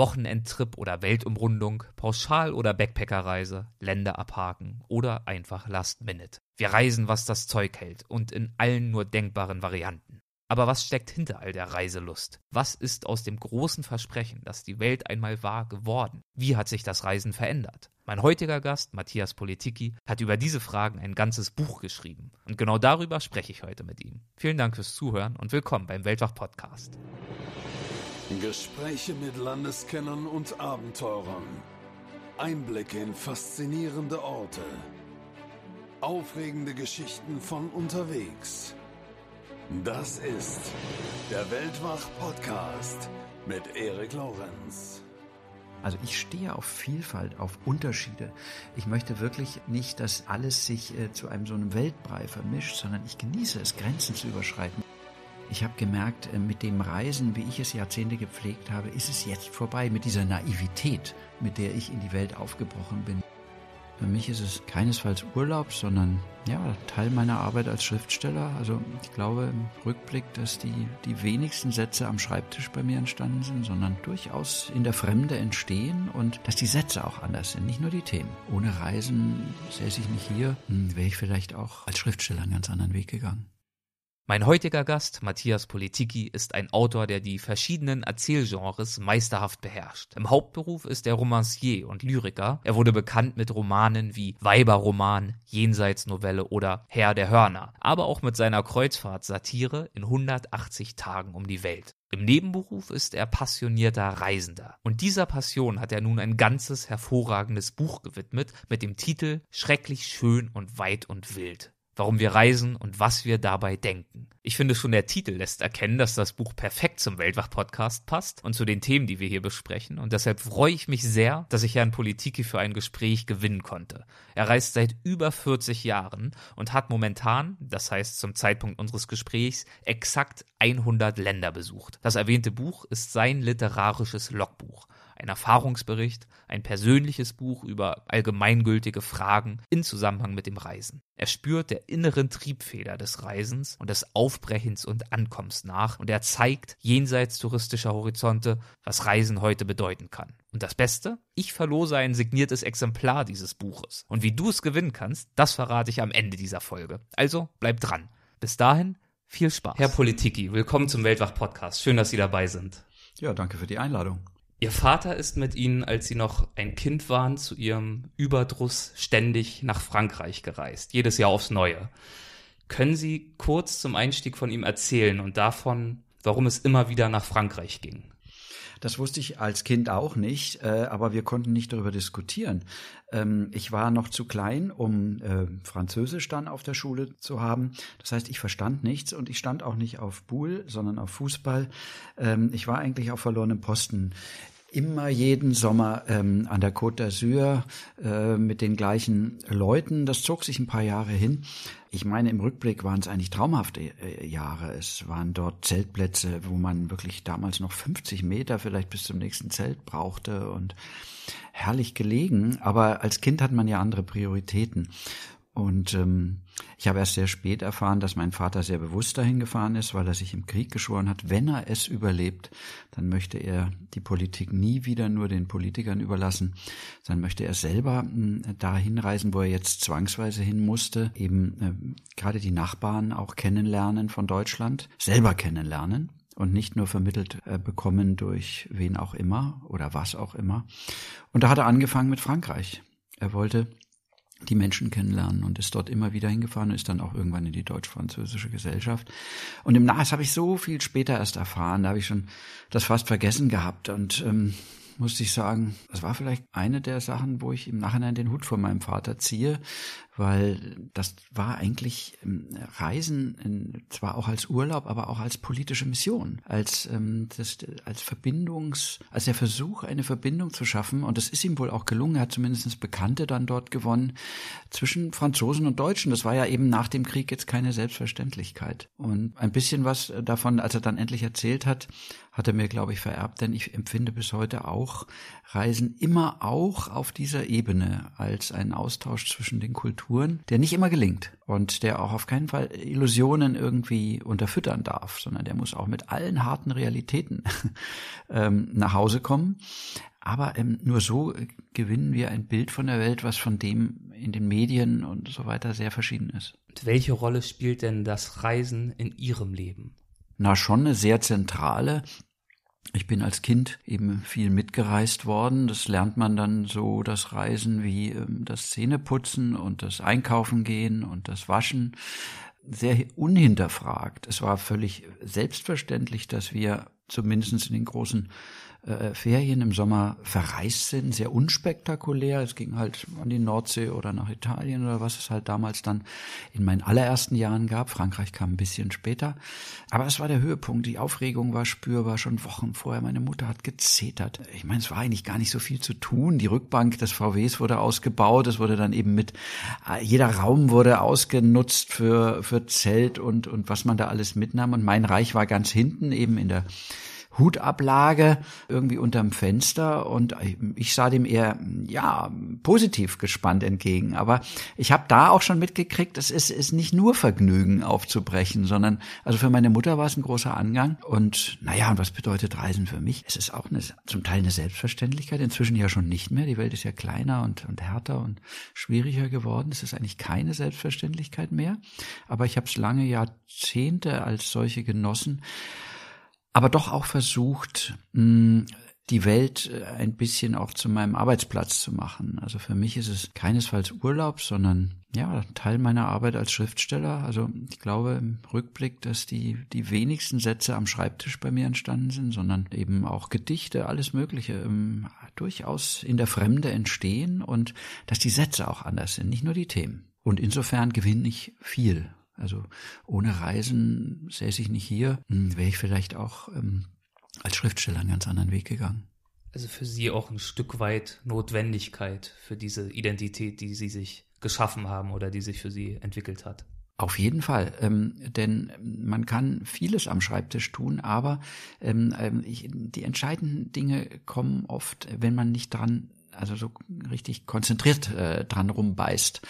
Wochenendtrip oder Weltumrundung, Pauschal- oder Backpackerreise, Länder abhaken oder einfach Last Minute. Wir reisen, was das Zeug hält und in allen nur denkbaren Varianten. Aber was steckt hinter all der Reiselust? Was ist aus dem großen Versprechen, dass die Welt einmal war, geworden? Wie hat sich das Reisen verändert? Mein heutiger Gast, Matthias Politiki, hat über diese Fragen ein ganzes Buch geschrieben. Und genau darüber spreche ich heute mit ihm. Vielen Dank fürs Zuhören und willkommen beim Weltwach-Podcast. Gespräche mit Landeskennern und Abenteurern. Einblicke in faszinierende Orte. Aufregende Geschichten von unterwegs. Das ist der Weltwach-Podcast mit Erik Lorenz. Also ich stehe auf Vielfalt, auf Unterschiede. Ich möchte wirklich nicht, dass alles sich äh, zu einem so einem Weltbrei vermischt, sondern ich genieße es, Grenzen zu überschreiten. Ich habe gemerkt, äh, mit dem Reisen, wie ich es Jahrzehnte gepflegt habe, ist es jetzt vorbei mit dieser Naivität, mit der ich in die Welt aufgebrochen bin. Für mich ist es keinesfalls Urlaub, sondern ja, Teil meiner Arbeit als Schriftsteller. Also ich glaube im Rückblick, dass die, die wenigsten Sätze am Schreibtisch bei mir entstanden sind, sondern durchaus in der Fremde entstehen und dass die Sätze auch anders sind, nicht nur die Themen. Ohne Reisen säße ich nicht hier, hm, wäre ich vielleicht auch als Schriftsteller einen ganz anderen Weg gegangen. Mein heutiger Gast, Matthias Politiki, ist ein Autor, der die verschiedenen Erzählgenres meisterhaft beherrscht. Im Hauptberuf ist er Romancier und Lyriker. Er wurde bekannt mit Romanen wie Weiberroman, Jenseitsnovelle oder Herr der Hörner, aber auch mit seiner Kreuzfahrt-Satire in 180 Tagen um die Welt. Im Nebenberuf ist er passionierter Reisender. Und dieser Passion hat er nun ein ganzes hervorragendes Buch gewidmet mit dem Titel Schrecklich schön und weit und wild warum wir reisen und was wir dabei denken. Ich finde schon der Titel lässt erkennen, dass das Buch perfekt zum Weltwach-Podcast passt und zu den Themen, die wir hier besprechen. Und deshalb freue ich mich sehr, dass ich Herrn Politiki für ein Gespräch gewinnen konnte. Er reist seit über 40 Jahren und hat momentan, das heißt zum Zeitpunkt unseres Gesprächs, exakt 100 Länder besucht. Das erwähnte Buch ist sein literarisches Logbuch ein Erfahrungsbericht, ein persönliches Buch über allgemeingültige Fragen in Zusammenhang mit dem Reisen. Er spürt der inneren Triebfeder des Reisens und des Aufbrechens und Ankommens nach und er zeigt jenseits touristischer Horizonte, was Reisen heute bedeuten kann. Und das Beste? Ich verlose ein signiertes Exemplar dieses Buches. Und wie du es gewinnen kannst, das verrate ich am Ende dieser Folge. Also bleib dran. Bis dahin, viel Spaß. Herr Politiki, willkommen zum Weltwach-Podcast. Schön, dass Sie dabei sind. Ja, danke für die Einladung. Ihr Vater ist mit ihnen, als sie noch ein Kind waren, zu ihrem Überdruss ständig nach Frankreich gereist, jedes Jahr aufs Neue. Können Sie kurz zum Einstieg von ihm erzählen und davon, warum es immer wieder nach Frankreich ging? Das wusste ich als Kind auch nicht, äh, aber wir konnten nicht darüber diskutieren. Ähm, ich war noch zu klein, um äh, Französisch dann auf der Schule zu haben. Das heißt, ich verstand nichts und ich stand auch nicht auf Boule, sondern auf Fußball. Ähm, ich war eigentlich auf verlorenem Posten immer jeden Sommer ähm, an der Côte d'Azur äh, mit den gleichen Leuten. Das zog sich ein paar Jahre hin. Ich meine, im Rückblick waren es eigentlich traumhafte äh, Jahre. Es waren dort Zeltplätze, wo man wirklich damals noch 50 Meter vielleicht bis zum nächsten Zelt brauchte und herrlich gelegen. Aber als Kind hat man ja andere Prioritäten. Und ähm, ich habe erst sehr spät erfahren, dass mein Vater sehr bewusst dahin gefahren ist, weil er sich im Krieg geschworen hat, wenn er es überlebt, dann möchte er die Politik nie wieder nur den Politikern überlassen, dann möchte er selber äh, dahin reisen, wo er jetzt zwangsweise hin musste, eben äh, gerade die Nachbarn auch kennenlernen von Deutschland, selber kennenlernen und nicht nur vermittelt äh, bekommen durch wen auch immer oder was auch immer. Und da hat er angefangen mit Frankreich. Er wollte die Menschen kennenlernen und ist dort immer wieder hingefahren und ist dann auch irgendwann in die deutsch-französische Gesellschaft. Und im Nachhinein habe ich so viel später erst erfahren, da habe ich schon das fast vergessen gehabt und ähm, musste ich sagen, das war vielleicht eine der Sachen, wo ich im Nachhinein den Hut von meinem Vater ziehe, weil das war eigentlich ähm, Reisen zwar auch als Urlaub, aber auch als politische Mission, als ähm, das, als Verbindungs, als der Versuch, eine Verbindung zu schaffen. Und das ist ihm wohl auch gelungen. Er hat zumindest Bekannte dann dort gewonnen zwischen Franzosen und Deutschen. Das war ja eben nach dem Krieg jetzt keine Selbstverständlichkeit. Und ein bisschen was davon, als er dann endlich erzählt hat, hat er mir, glaube ich, vererbt, denn ich empfinde bis heute auch Reisen immer auch auf dieser Ebene als einen Austausch zwischen den Kulturen Touren, der nicht immer gelingt und der auch auf keinen Fall Illusionen irgendwie unterfüttern darf, sondern der muss auch mit allen harten Realitäten ähm, nach Hause kommen. Aber ähm, nur so gewinnen wir ein Bild von der Welt, was von dem in den Medien und so weiter sehr verschieden ist. Und welche Rolle spielt denn das Reisen in Ihrem Leben? Na, schon eine sehr zentrale. Ich bin als Kind eben viel mitgereist worden. Das lernt man dann so, das Reisen wie ähm, das Zähneputzen und das Einkaufen gehen und das Waschen. Sehr unhinterfragt. Es war völlig selbstverständlich, dass wir zumindest in den großen äh, Ferien im Sommer verreist sind, sehr unspektakulär. Es ging halt an die Nordsee oder nach Italien oder was es halt damals dann in meinen allerersten Jahren gab. Frankreich kam ein bisschen später. Aber es war der Höhepunkt. Die Aufregung war spürbar schon Wochen vorher. Meine Mutter hat gezetert. Ich meine, es war eigentlich gar nicht so viel zu tun. Die Rückbank des VWs wurde ausgebaut. Es wurde dann eben mit, äh, jeder Raum wurde ausgenutzt für, für Zelt und, und was man da alles mitnahm. Und mein Reich war ganz hinten eben in der Hutablage irgendwie unterm Fenster und ich sah dem eher, ja, positiv gespannt entgegen. Aber ich habe da auch schon mitgekriegt, es ist, ist nicht nur Vergnügen aufzubrechen, sondern also für meine Mutter war es ein großer Angang. Und naja, und was bedeutet Reisen für mich? Es ist auch eine, zum Teil eine Selbstverständlichkeit, inzwischen ja schon nicht mehr. Die Welt ist ja kleiner und, und härter und schwieriger geworden. Es ist eigentlich keine Selbstverständlichkeit mehr. Aber ich habe es lange Jahrzehnte als solche genossen aber doch auch versucht, die Welt äh, ein bisschen auch zu meinem Arbeitsplatz zu machen. Also für mich ist es keinesfalls Urlaub, sondern ja, Teil meiner Arbeit als Schriftsteller. Also ich glaube im Rückblick, dass die, die wenigsten Sätze am Schreibtisch bei mir entstanden sind, sondern eben auch Gedichte, alles Mögliche, ähm, durchaus in der Fremde entstehen und dass die Sätze auch anders sind, nicht nur die Themen. Und insofern gewinne ich viel also ohne Reisen säße ich nicht hier, hm, wäre ich vielleicht auch ähm, als Schriftsteller einen ganz anderen Weg gegangen. Also für Sie auch ein Stück weit Notwendigkeit für diese Identität, die Sie sich geschaffen haben oder die sich für Sie entwickelt hat. Auf jeden Fall, ähm, denn man kann vieles am Schreibtisch tun, aber ähm, ähm ich, die entscheidenden Dinge kommen oft, wenn man nicht dran, also so richtig konzentriert äh, dran rumbeißt.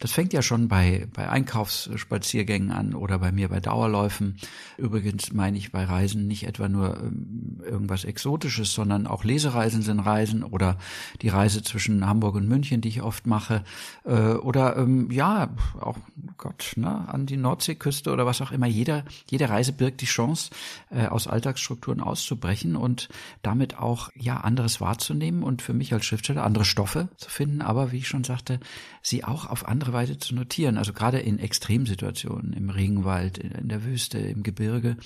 Das fängt ja schon bei, bei Einkaufsspaziergängen an oder bei mir bei Dauerläufen. Übrigens meine ich bei Reisen nicht etwa nur ähm, irgendwas Exotisches, sondern auch Lesereisen sind Reisen oder die Reise zwischen Hamburg und München, die ich oft mache. Äh, oder ähm, ja, auch Gott, ne, an die Nordseeküste oder was auch immer. Jeder, jede Reise birgt die Chance, äh, aus Alltagsstrukturen auszubrechen und damit auch ja anderes wahrzunehmen und für mich als Schriftsteller andere Stoffe zu finden, aber wie ich schon sagte, sie auch auf andere andere Weise zu notieren. Also gerade in Extremsituationen, im Regenwald, in der Wüste, im Gebirge,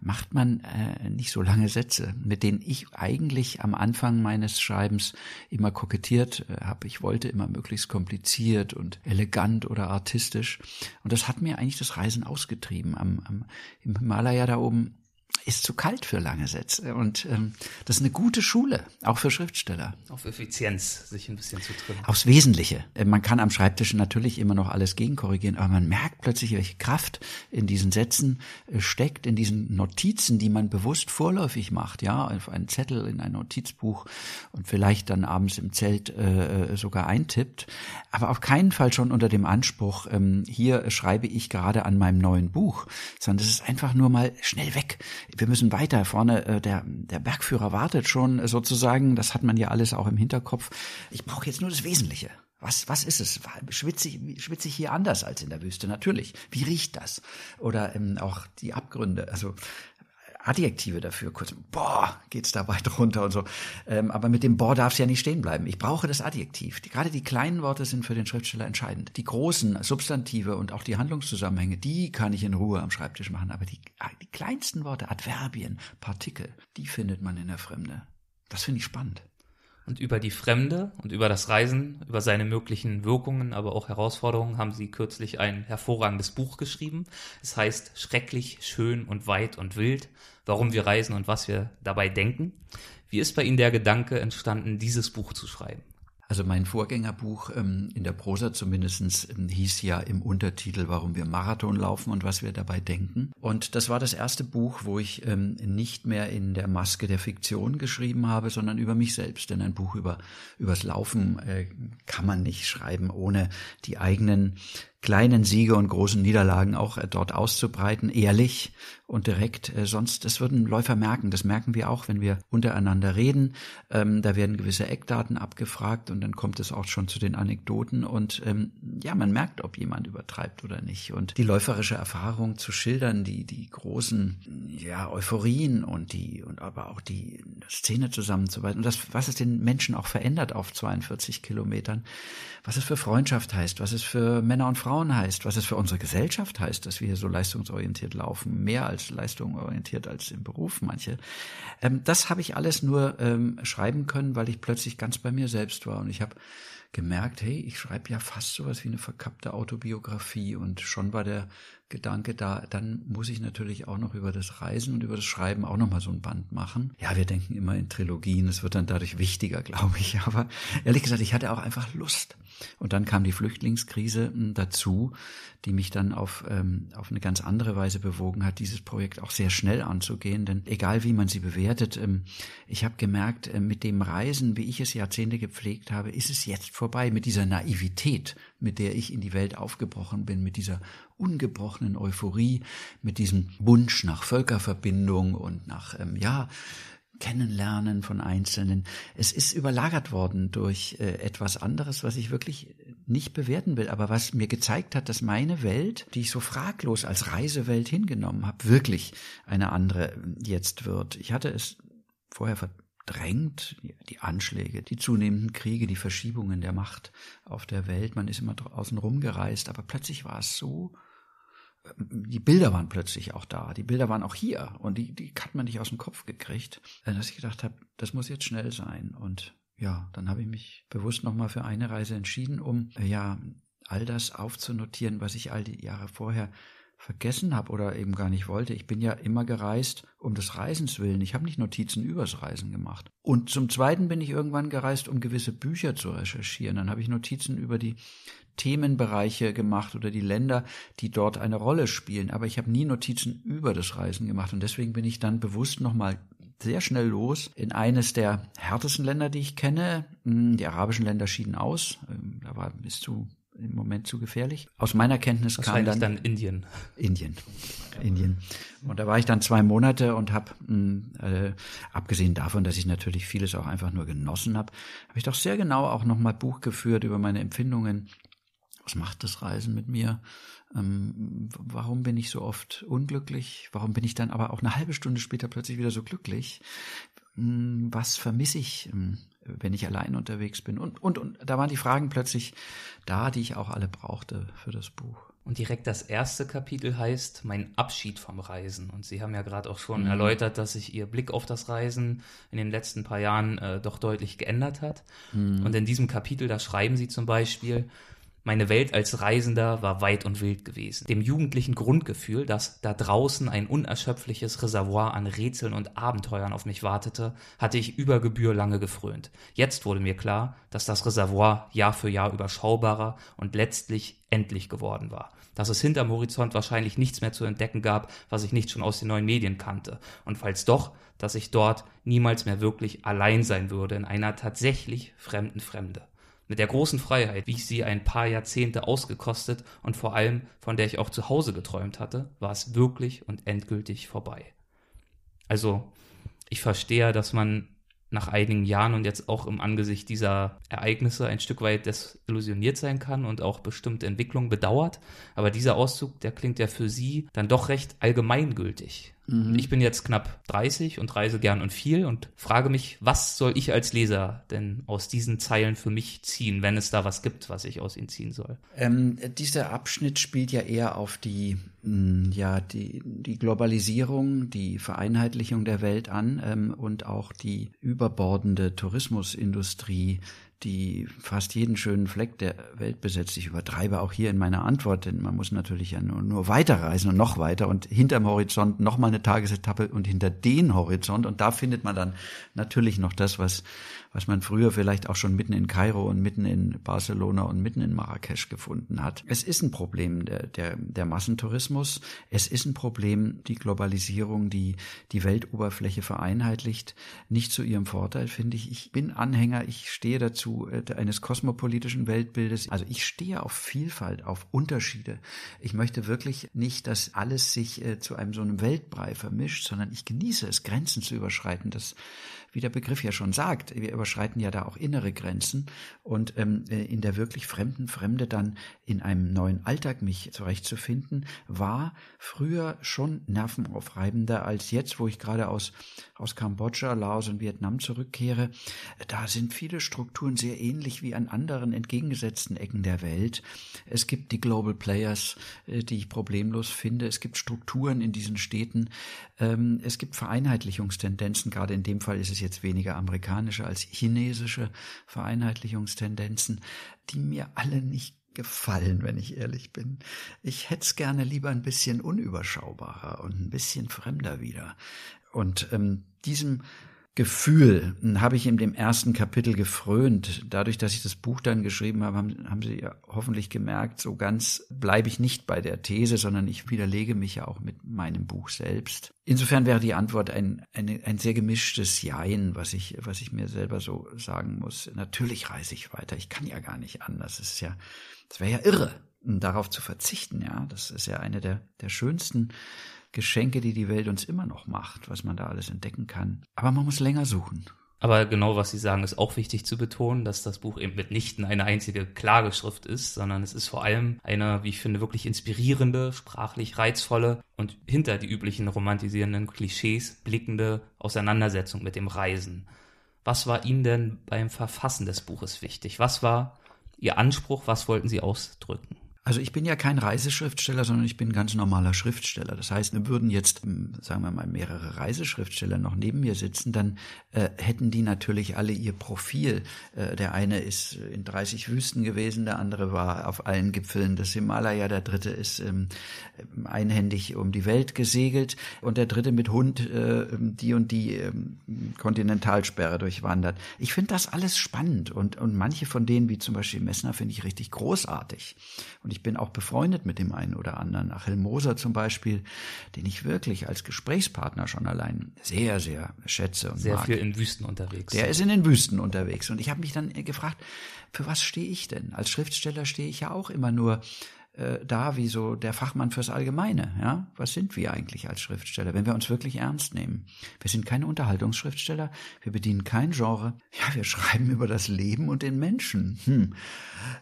macht man äh, nicht so lange Sätze, mit denen ich eigentlich am Anfang meines Schreibens immer kokettiert äh, habe. Ich wollte immer möglichst kompliziert und elegant oder artistisch. Und das hat mir eigentlich das Reisen ausgetrieben. Am, am, Im Himalaya da oben ist zu kalt für lange Sätze. Und ähm, das ist eine gute Schule, auch für Schriftsteller. Auf Effizienz sich ein bisschen zu trimmen. Aufs Wesentliche. Äh, man kann am Schreibtisch natürlich immer noch alles gegenkorrigieren, aber man merkt plötzlich, welche Kraft in diesen Sätzen äh, steckt, in diesen Notizen, die man bewusst vorläufig macht, ja, auf einen Zettel, in ein Notizbuch und vielleicht dann abends im Zelt äh, äh, sogar eintippt. Aber auf keinen Fall schon unter dem Anspruch, ähm, hier schreibe ich gerade an meinem neuen Buch, sondern es ist einfach nur mal schnell weg wir müssen weiter. Vorne, äh, der, der Bergführer wartet schon äh, sozusagen. Das hat man ja alles auch im Hinterkopf. Ich brauche jetzt nur das Wesentliche. Was, was ist es? Schwitze ich, schwitze ich hier anders als in der Wüste? Natürlich. Wie riecht das? Oder ähm, auch die Abgründe. Also Adjektive dafür, kurz, boah, geht's da weit runter und so. Ähm, aber mit dem boah darf es ja nicht stehen bleiben. Ich brauche das Adjektiv. Die, gerade die kleinen Worte sind für den Schriftsteller entscheidend. Die großen Substantive und auch die Handlungszusammenhänge, die kann ich in Ruhe am Schreibtisch machen. Aber die, die kleinsten Worte, Adverbien, Partikel, die findet man in der Fremde. Das finde ich spannend und über die Fremde und über das Reisen, über seine möglichen Wirkungen, aber auch Herausforderungen haben sie kürzlich ein hervorragendes Buch geschrieben. Es heißt Schrecklich, schön und weit und wild, warum wir reisen und was wir dabei denken. Wie ist bei Ihnen der Gedanke entstanden, dieses Buch zu schreiben? Also mein Vorgängerbuch ähm, in der Prosa zumindestens ähm, hieß ja im Untertitel, warum wir Marathon laufen und was wir dabei denken. Und das war das erste Buch, wo ich ähm, nicht mehr in der Maske der Fiktion geschrieben habe, sondern über mich selbst. Denn ein Buch über übers Laufen äh, kann man nicht schreiben, ohne die eigenen kleinen Siege und großen Niederlagen auch äh, dort auszubreiten, ehrlich und direkt. Äh, sonst, das würden Läufer merken. Das merken wir auch, wenn wir untereinander reden. Ähm, da werden gewisse Eckdaten abgefragt und dann kommt es auch schon zu den Anekdoten und ähm, ja, man merkt, ob jemand übertreibt oder nicht. Und die läuferische Erfahrung zu schildern, die die großen ja Euphorien und die und aber auch die Szene zusammenzuweisen und das, was es den Menschen auch verändert auf 42 Kilometern, was es für Freundschaft heißt, was es für Männer und Frauen Frauen heißt, was es für unsere Gesellschaft heißt, dass wir hier so leistungsorientiert laufen, mehr als leistungsorientiert als im Beruf manche. Ähm, das habe ich alles nur ähm, schreiben können, weil ich plötzlich ganz bei mir selbst war und ich habe gemerkt, hey, ich schreibe ja fast sowas wie eine verkappte Autobiografie und schon war der Gedanke da, dann muss ich natürlich auch noch über das Reisen und über das Schreiben auch noch mal so ein Band machen. Ja, wir denken immer in Trilogien, es wird dann dadurch wichtiger, glaube ich, aber ehrlich gesagt, ich hatte auch einfach Lust. Und dann kam die Flüchtlingskrise hm, dazu, die mich dann auf, ähm, auf eine ganz andere Weise bewogen hat, dieses Projekt auch sehr schnell anzugehen. Denn egal wie man sie bewertet, ähm, ich habe gemerkt, äh, mit dem Reisen, wie ich es Jahrzehnte gepflegt habe, ist es jetzt vorbei mit dieser Naivität, mit der ich in die Welt aufgebrochen bin, mit dieser ungebrochenen Euphorie, mit diesem Wunsch nach Völkerverbindung und nach, ähm, ja, Kennenlernen von Einzelnen. Es ist überlagert worden durch äh, etwas anderes, was ich wirklich nicht bewerten will, aber was mir gezeigt hat, dass meine Welt, die ich so fraglos als Reisewelt hingenommen habe, wirklich eine andere jetzt wird. Ich hatte es vorher verdrängt, die Anschläge, die zunehmenden Kriege, die Verschiebungen der Macht auf der Welt. Man ist immer draußen rumgereist, aber plötzlich war es so die Bilder waren plötzlich auch da. Die Bilder waren auch hier und die, die hat man nicht aus dem Kopf gekriegt, äh, dass ich gedacht habe, das muss jetzt schnell sein. Und ja, dann habe ich mich bewusst nochmal für eine Reise entschieden, um äh, ja all das aufzunotieren, was ich all die Jahre vorher vergessen habe oder eben gar nicht wollte. Ich bin ja immer gereist um des Reisens willen. Ich habe nicht Notizen übers Reisen gemacht. Und zum Zweiten bin ich irgendwann gereist, um gewisse Bücher zu recherchieren. Dann habe ich Notizen über die Themenbereiche gemacht oder die Länder, die dort eine Rolle spielen. Aber ich habe nie Notizen über das Reisen gemacht. Und deswegen bin ich dann bewusst nochmal sehr schnell los in eines der härtesten Länder, die ich kenne. Hm, die arabischen Länder schieden aus. Ähm, da war bis zu im Moment zu gefährlich. Aus meiner Kenntnis kam dann, dann Indien. Indien. Indien. Und da war ich dann zwei Monate und habe, hm, äh, abgesehen davon, dass ich natürlich vieles auch einfach nur genossen habe, habe ich doch sehr genau auch nochmal Buch geführt über meine Empfindungen was macht das Reisen mit mir? Ähm, warum bin ich so oft unglücklich? Warum bin ich dann aber auch eine halbe Stunde später plötzlich wieder so glücklich? Hm, was vermisse ich, ähm, wenn ich allein unterwegs bin? Und, und, und da waren die Fragen plötzlich da, die ich auch alle brauchte für das Buch. Und direkt das erste Kapitel heißt Mein Abschied vom Reisen. Und Sie haben ja gerade auch schon mhm. erläutert, dass sich Ihr Blick auf das Reisen in den letzten paar Jahren äh, doch deutlich geändert hat. Mhm. Und in diesem Kapitel, da schreiben Sie zum Beispiel, meine Welt als Reisender war weit und wild gewesen. Dem jugendlichen Grundgefühl, dass da draußen ein unerschöpfliches Reservoir an Rätseln und Abenteuern auf mich wartete, hatte ich über Gebühr lange gefrönt. Jetzt wurde mir klar, dass das Reservoir Jahr für Jahr überschaubarer und letztlich endlich geworden war. Dass es hinterm Horizont wahrscheinlich nichts mehr zu entdecken gab, was ich nicht schon aus den neuen Medien kannte. Und falls doch, dass ich dort niemals mehr wirklich allein sein würde in einer tatsächlich fremden Fremde mit der großen Freiheit, wie ich sie ein paar Jahrzehnte ausgekostet und vor allem von der ich auch zu Hause geträumt hatte, war es wirklich und endgültig vorbei. Also, ich verstehe, dass man nach einigen Jahren und jetzt auch im Angesicht dieser Ereignisse ein Stück weit desillusioniert sein kann und auch bestimmte Entwicklungen bedauert. Aber dieser Auszug, der klingt ja für Sie dann doch recht allgemeingültig. Mhm. Ich bin jetzt knapp 30 und reise gern und viel und frage mich, was soll ich als Leser denn aus diesen Zeilen für mich ziehen, wenn es da was gibt, was ich aus ihnen ziehen soll? Ähm, dieser Abschnitt spielt ja eher auf die, mh, ja, die, die Globalisierung, die Vereinheitlichung der Welt an ähm, und auch die überbordende Tourismusindustrie, die fast jeden schönen Fleck der Welt besetzt. Ich übertreibe auch hier in meiner Antwort, denn man muss natürlich ja nur, nur weiterreisen und noch weiter und hinterm Horizont noch mal eine Tagesetappe und hinter den Horizont und da findet man dann natürlich noch das, was was man früher vielleicht auch schon mitten in Kairo und mitten in Barcelona und mitten in Marrakesch gefunden hat. Es ist ein Problem der, der, der Massentourismus. Es ist ein Problem die Globalisierung, die die Weltoberfläche vereinheitlicht. Nicht zu ihrem Vorteil, finde ich. Ich bin Anhänger, ich stehe dazu äh, eines kosmopolitischen Weltbildes. Also ich stehe auf Vielfalt, auf Unterschiede. Ich möchte wirklich nicht, dass alles sich äh, zu einem so einem Weltbrei vermischt, sondern ich genieße es, Grenzen zu überschreiten. Das wie der Begriff ja schon sagt, wir überschreiten ja da auch innere Grenzen und ähm, äh, in der wirklich fremden Fremde dann in einem neuen Alltag mich zurechtzufinden, war früher schon nervenaufreibender als jetzt, wo ich gerade aus, aus Kambodscha, Laos und Vietnam zurückkehre. Da sind viele Strukturen sehr ähnlich wie an anderen entgegengesetzten Ecken der Welt. Es gibt die Global Players, äh, die ich problemlos finde. Es gibt Strukturen in diesen Städten. Ähm, es gibt Vereinheitlichungstendenzen. Gerade in dem Fall ist es jetzt weniger amerikanische als chinesische Vereinheitlichungstendenzen, die mir alle nicht gefallen, wenn ich ehrlich bin. Ich hätte es gerne lieber ein bisschen unüberschaubarer und ein bisschen fremder wieder. Und ähm, diesem Gefühl habe ich in dem ersten Kapitel gefrönt. Dadurch, dass ich das Buch dann geschrieben habe, haben, haben Sie ja hoffentlich gemerkt, so ganz bleibe ich nicht bei der These, sondern ich widerlege mich ja auch mit meinem Buch selbst. Insofern wäre die Antwort ein, ein, ein sehr gemischtes Jein, was ich, was ich mir selber so sagen muss. Natürlich reise ich weiter. Ich kann ja gar nicht anders. Es ist ja, es wäre ja irre, darauf zu verzichten. Ja, das ist ja eine der, der schönsten Geschenke, die die Welt uns immer noch macht, was man da alles entdecken kann. Aber man muss länger suchen. Aber genau, was Sie sagen, ist auch wichtig zu betonen, dass das Buch eben mitnichten eine einzige Klageschrift ist, sondern es ist vor allem eine, wie ich finde, wirklich inspirierende, sprachlich reizvolle und hinter die üblichen romantisierenden Klischees blickende Auseinandersetzung mit dem Reisen. Was war Ihnen denn beim Verfassen des Buches wichtig? Was war Ihr Anspruch? Was wollten Sie ausdrücken? Also ich bin ja kein Reiseschriftsteller, sondern ich bin ganz normaler Schriftsteller. Das heißt, würden jetzt, hm, sagen wir mal, mehrere Reiseschriftsteller noch neben mir sitzen, dann äh, hätten die natürlich alle ihr Profil. Äh, der eine ist in 30 Wüsten gewesen, der andere war auf allen Gipfeln des Himalaya, der dritte ist ähm, einhändig um die Welt gesegelt und der dritte mit Hund äh, die und die äh, Kontinentalsperre durchwandert. Ich finde das alles spannend und, und manche von denen, wie zum Beispiel Messner, finde ich richtig großartig. Und ich bin auch befreundet mit dem einen oder anderen. Achel Moser zum Beispiel, den ich wirklich als Gesprächspartner schon allein sehr, sehr schätze und Sehr mag. viel in Wüsten unterwegs. Der ist in den Wüsten unterwegs. Und ich habe mich dann gefragt, für was stehe ich denn? Als Schriftsteller stehe ich ja auch immer nur äh, da wie so der Fachmann fürs Allgemeine. Ja, was sind wir eigentlich als Schriftsteller, wenn wir uns wirklich ernst nehmen? Wir sind keine Unterhaltungsschriftsteller, wir bedienen kein Genre. Ja, wir schreiben über das Leben und den Menschen. Hm.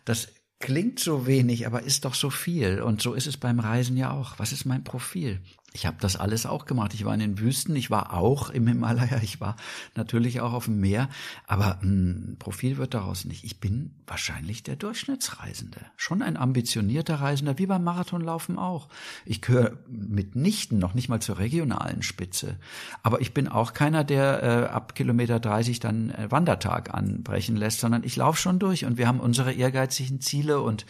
Das klingt so wenig, aber ist doch so viel. Und so ist es beim Reisen ja auch. Was ist mein Profil? Ich habe das alles auch gemacht. Ich war in den Wüsten, ich war auch im Himalaya, ich war natürlich auch auf dem Meer, aber ein Profil wird daraus nicht. Ich bin wahrscheinlich der Durchschnittsreisende. Schon ein ambitionierter Reisender, wie beim Marathonlaufen auch. Ich gehöre mitnichten noch nicht mal zur regionalen Spitze. Aber ich bin auch keiner, der äh, ab Kilometer 30 dann äh, Wandertag anbrechen lässt, sondern ich laufe schon durch und wir haben unsere ehrgeizigen Ziele und,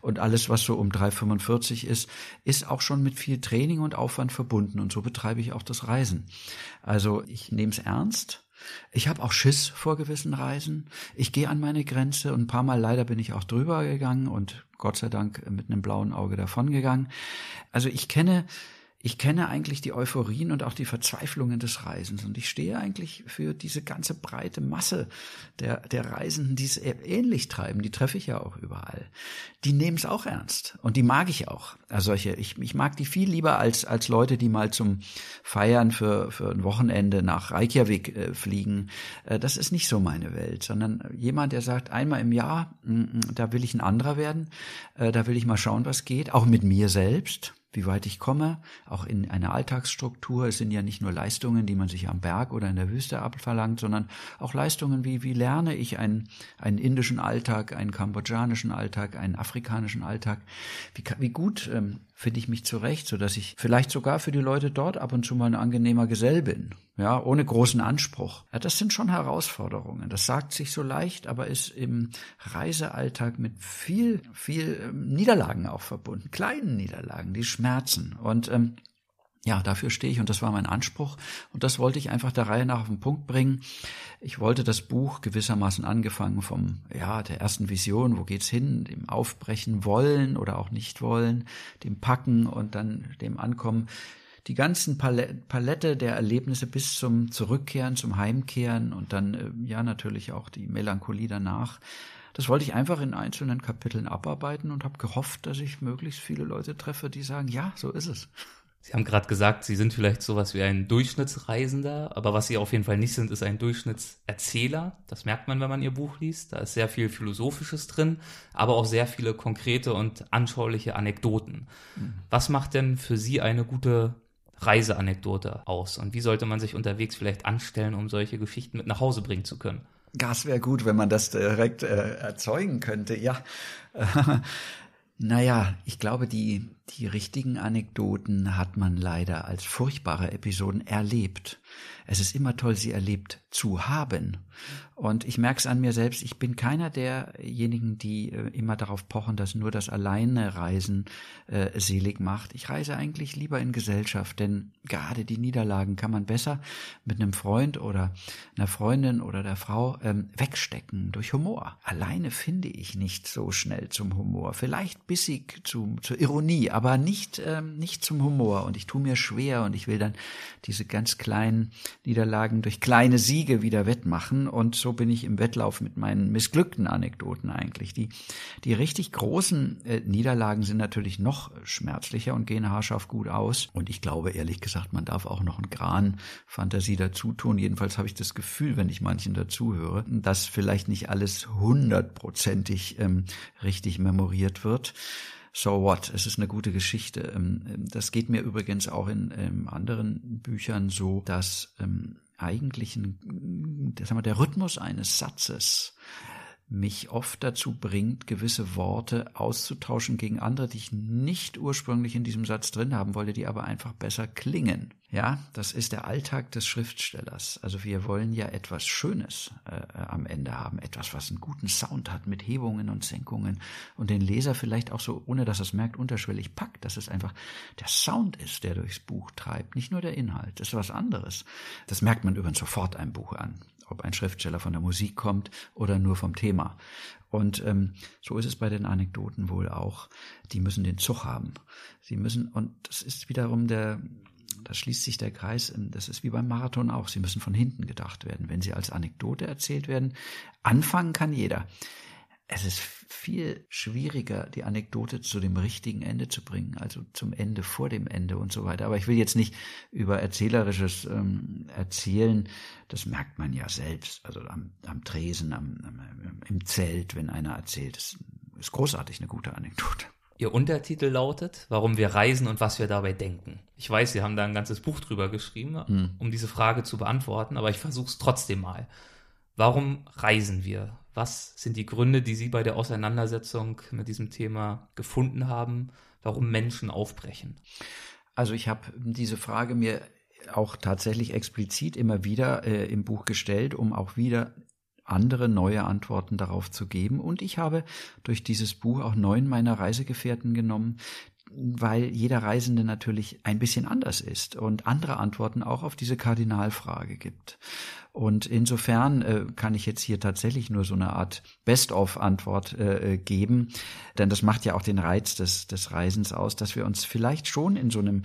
und alles, was so um 3,45 ist, ist auch schon mit viel Training und Aufwand verbunden und so betreibe ich auch das Reisen. Also ich nehme es ernst. Ich habe auch Schiss vor gewissen Reisen. Ich gehe an meine Grenze und ein paar Mal leider bin ich auch drüber gegangen und Gott sei Dank mit einem blauen Auge davongegangen. Also ich kenne ich kenne eigentlich die Euphorien und auch die Verzweiflungen des Reisens und ich stehe eigentlich für diese ganze breite Masse der, der Reisenden, die es ähnlich treiben, die treffe ich ja auch überall. Die nehmen es auch ernst und die mag ich auch. Also solche, ich, ich mag die viel lieber als, als Leute, die mal zum Feiern für, für ein Wochenende nach Reykjavik äh, fliegen. Äh, das ist nicht so meine Welt, sondern jemand, der sagt, einmal im Jahr, mm, mm, da will ich ein anderer werden, äh, da will ich mal schauen, was geht, auch mit mir selbst wie weit ich komme, auch in einer Alltagsstruktur. Es sind ja nicht nur Leistungen, die man sich am Berg oder in der Wüste abverlangt, sondern auch Leistungen wie, wie lerne ich einen, einen indischen Alltag, einen kambodschanischen Alltag, einen afrikanischen Alltag. Wie, wie gut ähm, finde ich mich zurecht, so dass ich vielleicht sogar für die Leute dort ab und zu mal ein angenehmer Gesell bin. Ja, ohne großen Anspruch. Ja, das sind schon Herausforderungen. Das sagt sich so leicht, aber ist im Reisealltag mit viel, viel ähm, Niederlagen auch verbunden. Kleinen Niederlagen, die schmerzen. Und ähm, ja, dafür stehe ich und das war mein Anspruch und das wollte ich einfach der Reihe nach auf den Punkt bringen. Ich wollte das Buch gewissermaßen angefangen vom, ja, der ersten Vision, wo geht's hin, dem Aufbrechen wollen oder auch nicht wollen, dem Packen und dann dem Ankommen, die ganzen Palette der Erlebnisse bis zum Zurückkehren, zum Heimkehren und dann, äh, ja, natürlich auch die Melancholie danach. Das wollte ich einfach in einzelnen Kapiteln abarbeiten und habe gehofft, dass ich möglichst viele Leute treffe, die sagen, ja, so ist es. Sie haben gerade gesagt, Sie sind vielleicht sowas wie ein Durchschnittsreisender, aber was Sie auf jeden Fall nicht sind, ist ein Durchschnittserzähler. Das merkt man, wenn man Ihr Buch liest. Da ist sehr viel Philosophisches drin, aber auch sehr viele konkrete und anschauliche Anekdoten. Mhm. Was macht denn für Sie eine gute Reiseanekdote aus? Und wie sollte man sich unterwegs vielleicht anstellen, um solche Geschichten mit nach Hause bringen zu können? Das wäre gut, wenn man das direkt äh, erzeugen könnte, ja. naja, ich glaube, die, die richtigen Anekdoten hat man leider als furchtbare Episoden erlebt. Es ist immer toll, sie erlebt zu haben. Und ich merke es an mir selbst, ich bin keiner derjenigen, die äh, immer darauf pochen, dass nur das alleine Reisen äh, selig macht. Ich reise eigentlich lieber in Gesellschaft, denn gerade die Niederlagen kann man besser mit einem Freund oder einer Freundin oder der Frau ähm, wegstecken durch Humor. Alleine finde ich nicht so schnell zum Humor. Vielleicht bissig zu, zur Ironie, aber nicht, ähm, nicht zum Humor. Und ich tue mir schwer und ich will dann diese ganz kleinen Niederlagen durch kleine Siege wieder wettmachen. Und so bin ich im Wettlauf mit meinen missglückten Anekdoten eigentlich. Die, die richtig großen äh, Niederlagen sind natürlich noch schmerzlicher und gehen haarscharf gut aus. Und ich glaube, ehrlich gesagt, man darf auch noch ein Gran Fantasie dazu tun. Jedenfalls habe ich das Gefühl, wenn ich manchen dazuhöre, dass vielleicht nicht alles hundertprozentig ähm, richtig memoriert wird so what, es ist eine gute Geschichte. Ähm, ähm, das geht mir übrigens auch in ähm, anderen Büchern so, dass eigentlich ein, das wir, der Rhythmus eines Satzes mich oft dazu bringt, gewisse Worte auszutauschen gegen andere, die ich nicht ursprünglich in diesem Satz drin haben wollte, die aber einfach besser klingen. Ja, das ist der Alltag des Schriftstellers. Also wir wollen ja etwas Schönes äh, am Ende haben, etwas, was einen guten Sound hat mit Hebungen und Senkungen und den Leser vielleicht auch so, ohne dass er es merkt, unterschwellig packt, dass es einfach der Sound ist, der durchs Buch treibt, nicht nur der Inhalt. Das ist was anderes. Das merkt man übrigens sofort einem Buch an ob ein Schriftsteller von der Musik kommt oder nur vom Thema. Und ähm, so ist es bei den Anekdoten wohl auch. Die müssen den Zug haben. Sie müssen, und das ist wiederum der, da schließt sich der Kreis, das ist wie beim Marathon auch. Sie müssen von hinten gedacht werden. Wenn sie als Anekdote erzählt werden, anfangen kann jeder es ist viel schwieriger, die Anekdote zu dem richtigen Ende zu bringen, also zum Ende vor dem Ende und so weiter. Aber ich will jetzt nicht über erzählerisches ähm, Erzählen, das merkt man ja selbst, also am, am Tresen, am, am, im Zelt, wenn einer erzählt. Das ist großartig eine gute Anekdote. Ihr Untertitel lautet, warum wir reisen und was wir dabei denken. Ich weiß, Sie haben da ein ganzes Buch drüber geschrieben, hm. um diese Frage zu beantworten, aber ich versuche es trotzdem mal. Warum reisen wir? Was sind die Gründe, die Sie bei der Auseinandersetzung mit diesem Thema gefunden haben, warum Menschen aufbrechen? Also ich habe diese Frage mir auch tatsächlich explizit immer wieder äh, im Buch gestellt, um auch wieder andere neue Antworten darauf zu geben. Und ich habe durch dieses Buch auch neun meiner Reisegefährten genommen, weil jeder Reisende natürlich ein bisschen anders ist und andere Antworten auch auf diese Kardinalfrage gibt. Und insofern äh, kann ich jetzt hier tatsächlich nur so eine Art Best-of-Antwort äh, äh, geben, denn das macht ja auch den Reiz des, des Reisens aus, dass wir uns vielleicht schon in so einem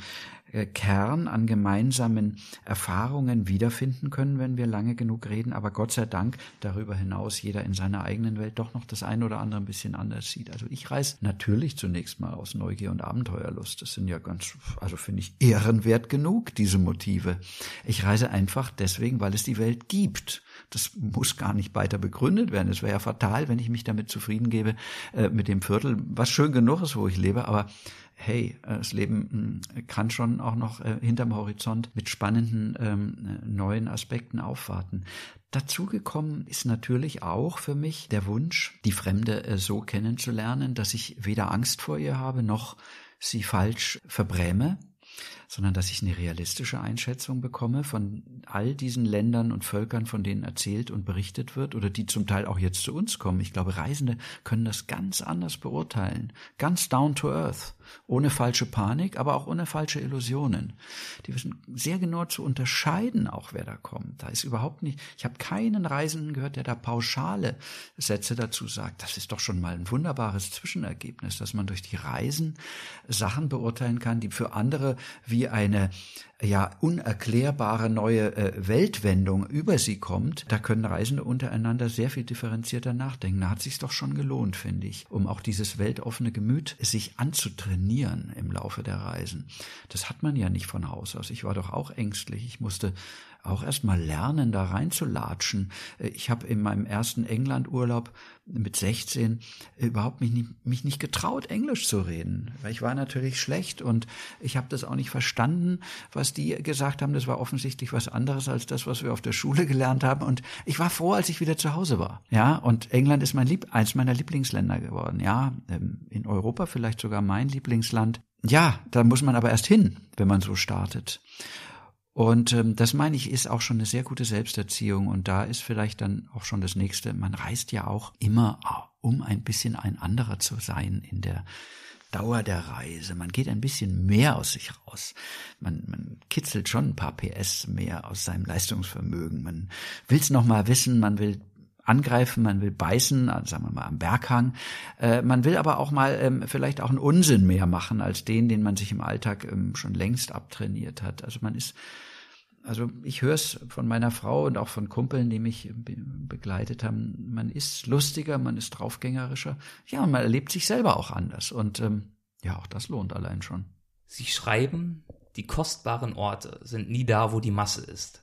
Kern an gemeinsamen Erfahrungen wiederfinden können, wenn wir lange genug reden, aber Gott sei Dank darüber hinaus jeder in seiner eigenen Welt doch noch das eine oder andere ein bisschen anders sieht. Also ich reise natürlich zunächst mal aus Neugier und Abenteuerlust. Das sind ja ganz, also finde ich ehrenwert genug, diese Motive. Ich reise einfach deswegen, weil es die Welt gibt das muss gar nicht weiter begründet werden. Es wäre ja fatal, wenn ich mich damit zufrieden gebe, äh, mit dem Viertel, was schön genug ist, wo ich lebe, aber hey, äh, das Leben hm, kann schon auch noch äh, hinterm Horizont mit spannenden ähm, neuen Aspekten aufwarten. Dazugekommen ist natürlich auch für mich der Wunsch, die Fremde äh, so kennenzulernen, dass ich weder Angst vor ihr habe, noch sie falsch verbräme, sondern dass ich eine realistische Einschätzung bekomme von all diesen Ländern und Völkern, von denen erzählt und berichtet wird oder die zum Teil auch jetzt zu uns kommen. Ich glaube, Reisende können das ganz anders beurteilen, ganz down to earth, ohne falsche Panik, aber auch ohne falsche Illusionen. Die wissen sehr genau zu unterscheiden, auch wer da kommt. Da ist überhaupt nicht, ich habe keinen Reisenden gehört, der da pauschale Sätze dazu sagt. Das ist doch schon mal ein wunderbares Zwischenergebnis, dass man durch die Reisen Sachen beurteilen kann, die für andere wie eine ja unerklärbare neue äh, Weltwendung über sie kommt, da können Reisende untereinander sehr viel differenzierter nachdenken. Da hat sich doch schon gelohnt, finde ich, um auch dieses weltoffene Gemüt sich anzutrainieren im Laufe der Reisen. Das hat man ja nicht von Haus aus. Ich war doch auch ängstlich. Ich musste auch erst mal lernen, da reinzulatschen. Äh, ich habe in meinem ersten Englandurlaub mit 16 überhaupt mich nicht, mich nicht getraut, Englisch zu reden, weil ich war natürlich schlecht und ich habe das auch nicht verstanden, was die gesagt haben. Das war offensichtlich was anderes als das, was wir auf der Schule gelernt haben. Und ich war froh, als ich wieder zu Hause war. Ja, und England ist mein Lieb eins meiner Lieblingsländer geworden. Ja, ähm, in Europa vielleicht sogar mein Lieblingsland. Ja, da muss man aber erst hin, wenn man so startet. Und ähm, das meine ich, ist auch schon eine sehr gute Selbsterziehung. Und da ist vielleicht dann auch schon das nächste. Man reist ja auch immer, um ein bisschen ein anderer zu sein in der Dauer der Reise. Man geht ein bisschen mehr aus sich raus. Man, man kitzelt schon ein paar PS mehr aus seinem Leistungsvermögen. Man will es noch mal wissen. Man will angreifen, man will beißen, also sagen wir mal am Berghang. Äh, man will aber auch mal ähm, vielleicht auch einen Unsinn mehr machen als den, den man sich im Alltag ähm, schon längst abtrainiert hat. Also man ist, also ich höre es von meiner Frau und auch von Kumpeln, die mich be begleitet haben, man ist lustiger, man ist draufgängerischer. Ja, man erlebt sich selber auch anders. Und ähm, ja, auch das lohnt allein schon. Sie schreiben, die kostbaren Orte sind nie da, wo die Masse ist.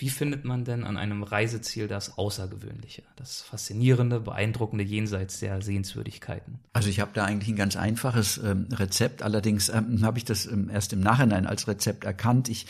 Wie findet man denn an einem Reiseziel das Außergewöhnliche, das Faszinierende, Beeindruckende jenseits der Sehenswürdigkeiten? Also ich habe da eigentlich ein ganz einfaches ähm, Rezept, allerdings ähm, habe ich das ähm, erst im Nachhinein als Rezept erkannt. Ich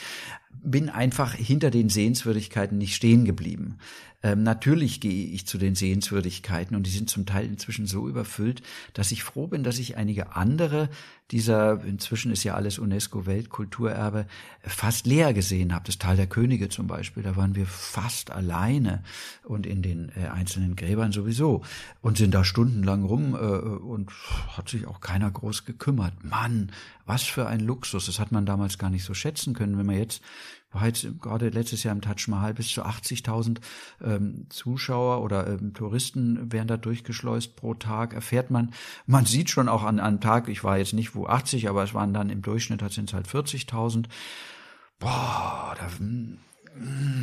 bin einfach hinter den Sehenswürdigkeiten nicht stehen geblieben. Ähm, natürlich gehe ich zu den Sehenswürdigkeiten und die sind zum Teil inzwischen so überfüllt, dass ich froh bin, dass ich einige andere dieser, inzwischen ist ja alles UNESCO-Weltkulturerbe, fast leer gesehen habe. Das Tal der Könige zum Beispiel, da waren wir fast alleine und in den äh, einzelnen Gräbern sowieso und sind da stundenlang rum äh, und hat sich auch keiner groß gekümmert. Mann, was für ein Luxus. Das hat man damals gar nicht so schätzen können, wenn man jetzt war jetzt gerade letztes Jahr im Taj Mahal bis zu 80.000 ähm, Zuschauer oder ähm, Touristen werden da durchgeschleust pro Tag, erfährt man. Man sieht schon auch an einem Tag, ich war jetzt nicht wo 80, aber es waren dann im Durchschnitt, sind es halt 40.000. Boah, da, hm,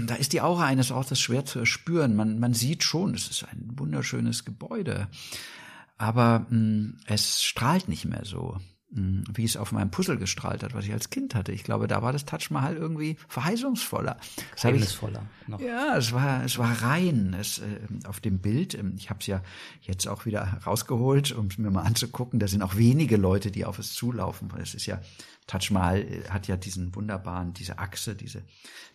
da ist die Aura eines Ortes schwer zu erspüren. Man, man sieht schon, es ist ein wunderschönes Gebäude, aber mh, hm, es strahlt nicht mehr so. Hm, wie es auf meinem Puzzle gestrahlt hat, was ich als Kind hatte. Ich glaube, da war das Taj Mahal irgendwie verheißungsvoller. Geheimnisvoller. Noch. Ja, es war, es war rein. Es, äh, auf dem Bild, äh, ich habe es ja jetzt auch wieder rausgeholt, um es mir mal anzugucken. Da sind auch wenige Leute, die auf es zulaufen. Es ist ja Taj Mahal äh, hat ja diesen wunderbaren, diese Achse, diese,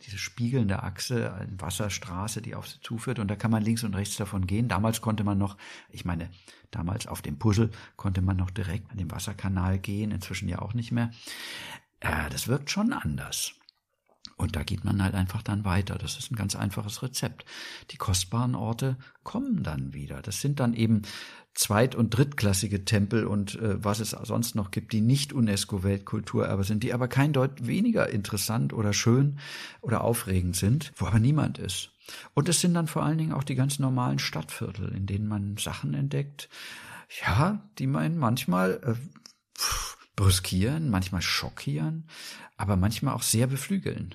diese spiegelnde Achse, eine Wasserstraße, die auf sie zuführt. Und da kann man links und rechts davon gehen. Damals konnte man noch, ich meine, Damals auf dem Puzzle konnte man noch direkt an den Wasserkanal gehen, inzwischen ja auch nicht mehr. Äh, das wirkt schon anders. Und da geht man halt einfach dann weiter. Das ist ein ganz einfaches Rezept. Die kostbaren Orte kommen dann wieder. Das sind dann eben zweit- und drittklassige Tempel und äh, was es sonst noch gibt, die nicht UNESCO-Weltkulturerbe sind, die aber kein Deut weniger interessant oder schön oder aufregend sind, wo aber niemand ist. Und es sind dann vor allen Dingen auch die ganz normalen Stadtviertel, in denen man Sachen entdeckt, ja, die man manchmal äh, brüskieren, manchmal schockieren, aber manchmal auch sehr beflügeln.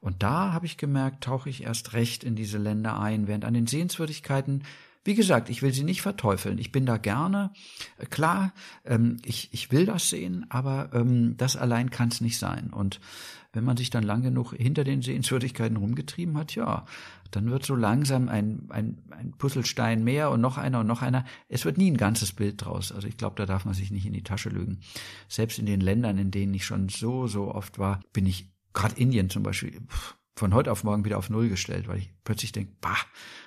Und da habe ich gemerkt, tauche ich erst recht in diese Länder ein, während an den Sehenswürdigkeiten Wie gesagt, ich will sie nicht verteufeln. Ich bin da gerne. Äh, klar, ähm, ich, ich will das sehen, aber ähm, das allein kann es nicht sein. Und wenn man sich dann lang genug hinter den Sehenswürdigkeiten rumgetrieben hat, ja, dann wird so langsam ein, ein, ein Puzzlestein mehr und noch einer und noch einer. Es wird nie ein ganzes Bild draus. Also ich glaube, da darf man sich nicht in die Tasche lügen. Selbst in den Ländern, in denen ich schon so, so oft war, bin ich, gerade Indien zum Beispiel, von heute auf morgen wieder auf Null gestellt, weil ich plötzlich denke, bah,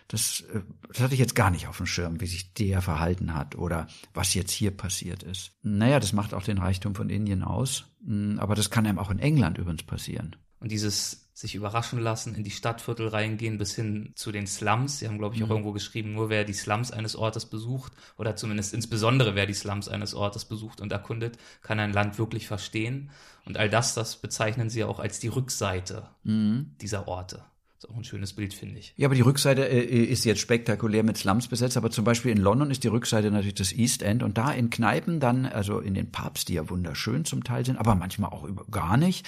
das, äh, das hatte ich jetzt gar nicht auf dem Schirm, wie sich der verhalten hat oder was jetzt hier passiert ist. Naja, das macht auch den Reichtum von Indien aus, hm, aber das kann einem auch in England übrigens passieren. Und dieses sich überraschen lassen, in die Stadtviertel reingehen, bis hin zu den Slums. Sie haben, glaube ich, auch mhm. irgendwo geschrieben, nur wer die Slums eines Ortes besucht, oder zumindest insbesondere wer die Slums eines Ortes besucht und erkundet, kann ein Land wirklich verstehen. Und all das, das bezeichnen sie auch als die Rückseite mhm. dieser Orte. Ist auch ein schönes Bild, finde ich. Ja, aber die Rückseite äh, ist jetzt spektakulär mit Slums besetzt, aber zum Beispiel in London ist die Rückseite natürlich das East End und da in Kneipen dann, also in den Pubs, die ja wunderschön zum Teil sind, aber manchmal auch gar nicht,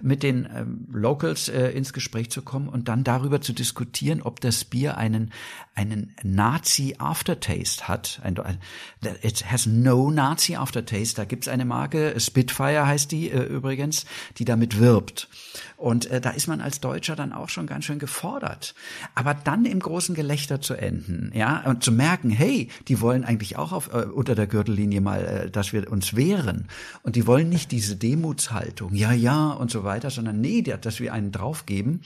mit den ähm, Locals äh, ins Gespräch zu kommen und dann darüber zu diskutieren, ob das Bier einen, einen Nazi-Aftertaste hat. Ein, ein, it has no Nazi-Aftertaste. Da gibt's eine Marke, Spitfire heißt die äh, übrigens, die damit wirbt. Und äh, da ist man als Deutscher dann auch schon ganz schön gefordert. Aber dann im großen Gelächter zu enden, ja, und zu merken, hey, die wollen eigentlich auch auf, äh, unter der Gürtellinie mal, äh, dass wir uns wehren. Und die wollen nicht diese Demutshaltung, ja, ja und so weiter, sondern nee, dass wir einen draufgeben.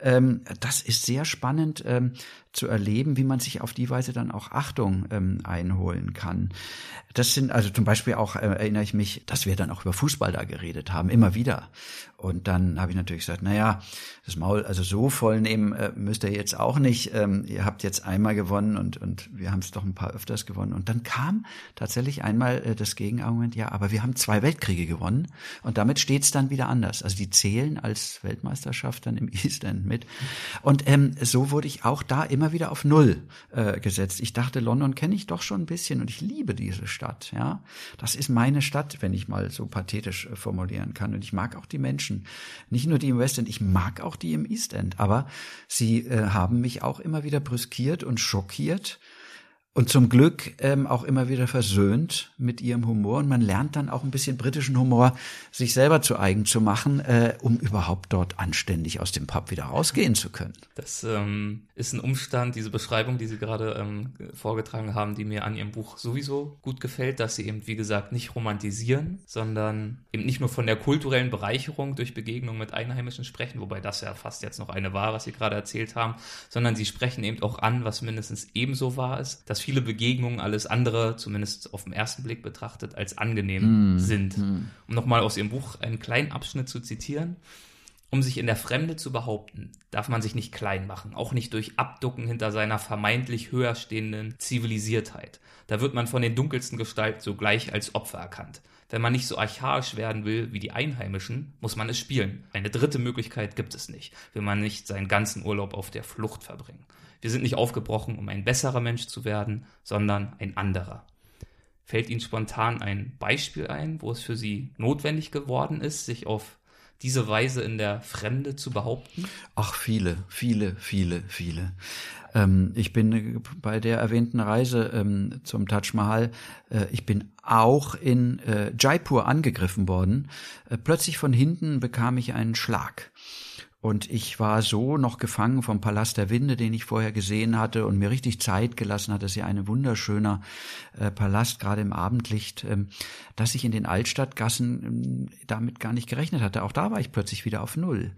Ähm, das ist sehr spannend ähm, zu erleben, wie man sich auf die Weise dann auch Achtung ähm, einholen kann. Das sind also zum Beispiel auch, äh, erinnere ich mich, dass wir dann auch über Fußball da geredet haben, immer wieder. Und dann habe ich natürlich gesagt, na ja, das Maul also so voll nehmen äh, müsst ihr jetzt auch nicht. Ähm, ihr habt jetzt einmal gewonnen und, und wir haben es doch ein paar öfters gewonnen. Und dann kam tatsächlich einmal äh, das Gegenargument, ja, aber wir haben zwei Weltkriege gewonnen und damit steht es dann wieder anders. Also die zählen als Weltmeisterschaft dann im East End mit. Und ähm, so wurde ich auch da immer wieder auf Null äh, gesetzt. Ich dachte, London kenne ich doch schon ein bisschen und ich liebe diese Stadt. Ja, Das ist meine Stadt, wenn ich mal so pathetisch äh, formulieren kann. Und ich mag auch die Menschen. Menschen. Nicht nur die im West End, ich mag auch die im East End, aber sie äh, haben mich auch immer wieder brüskiert und schockiert und zum Glück ähm, auch immer wieder versöhnt mit ihrem Humor. Und man lernt dann auch ein bisschen britischen Humor sich selber zu eigen zu machen, äh, um überhaupt dort anständig aus dem Pub wieder rausgehen zu können. Das ähm, ist ein Umstand, diese Beschreibung, die Sie gerade ähm, vorgetragen haben, die mir an Ihrem Buch sowieso gut gefällt, dass Sie eben, wie gesagt, nicht romantisieren, sondern eben nicht nur von der kulturellen Bereicherung durch Begegnung mit Einheimischen sprechen, wobei das ja fast jetzt noch eine war, was Sie gerade erzählt haben, sondern Sie sprechen eben auch an, was mindestens ebenso wahr ist, dass viele Begegnungen alles andere, zumindest auf den ersten Blick betrachtet, als angenehm mm. sind. Mm. Um nochmal aus Ihrem Buch einen kleinen Abschnitt zu zitieren. Um sich in der Fremde zu behaupten, darf man sich nicht klein machen, auch nicht durch Abducken hinter seiner vermeintlich höher stehenden Zivilisiertheit. Da wird man von den dunkelsten Gestalten sogleich als Opfer erkannt. Wenn man nicht so archaisch werden will wie die Einheimischen, muss man es spielen. Eine dritte Möglichkeit gibt es nicht, will man nicht seinen ganzen Urlaub auf der Flucht verbringen. Wir sind nicht aufgebrochen, um ein besserer Mensch zu werden, sondern ein anderer. Fällt Ihnen spontan ein Beispiel ein, wo es für Sie notwendig geworden ist, sich auf diese Weise in der Fremde zu behaupten? Ach, viele, viele, viele, viele. Ähm, ich bin bei der erwähnten Reise ähm, zum Taj Mahal, äh, ich bin auch in äh, Jaipur angegriffen worden. Äh, plötzlich von hinten bekam ich einen Schlag. Und ich war so noch gefangen vom Palast der Winde, den ich vorher gesehen hatte und mir richtig Zeit gelassen hatte. Das ist ja ein wunderschöner äh, Palast, gerade im Abendlicht, ähm, dass ich in den Altstadtgassen ähm, damit gar nicht gerechnet hatte. Auch da war ich plötzlich wieder auf Null.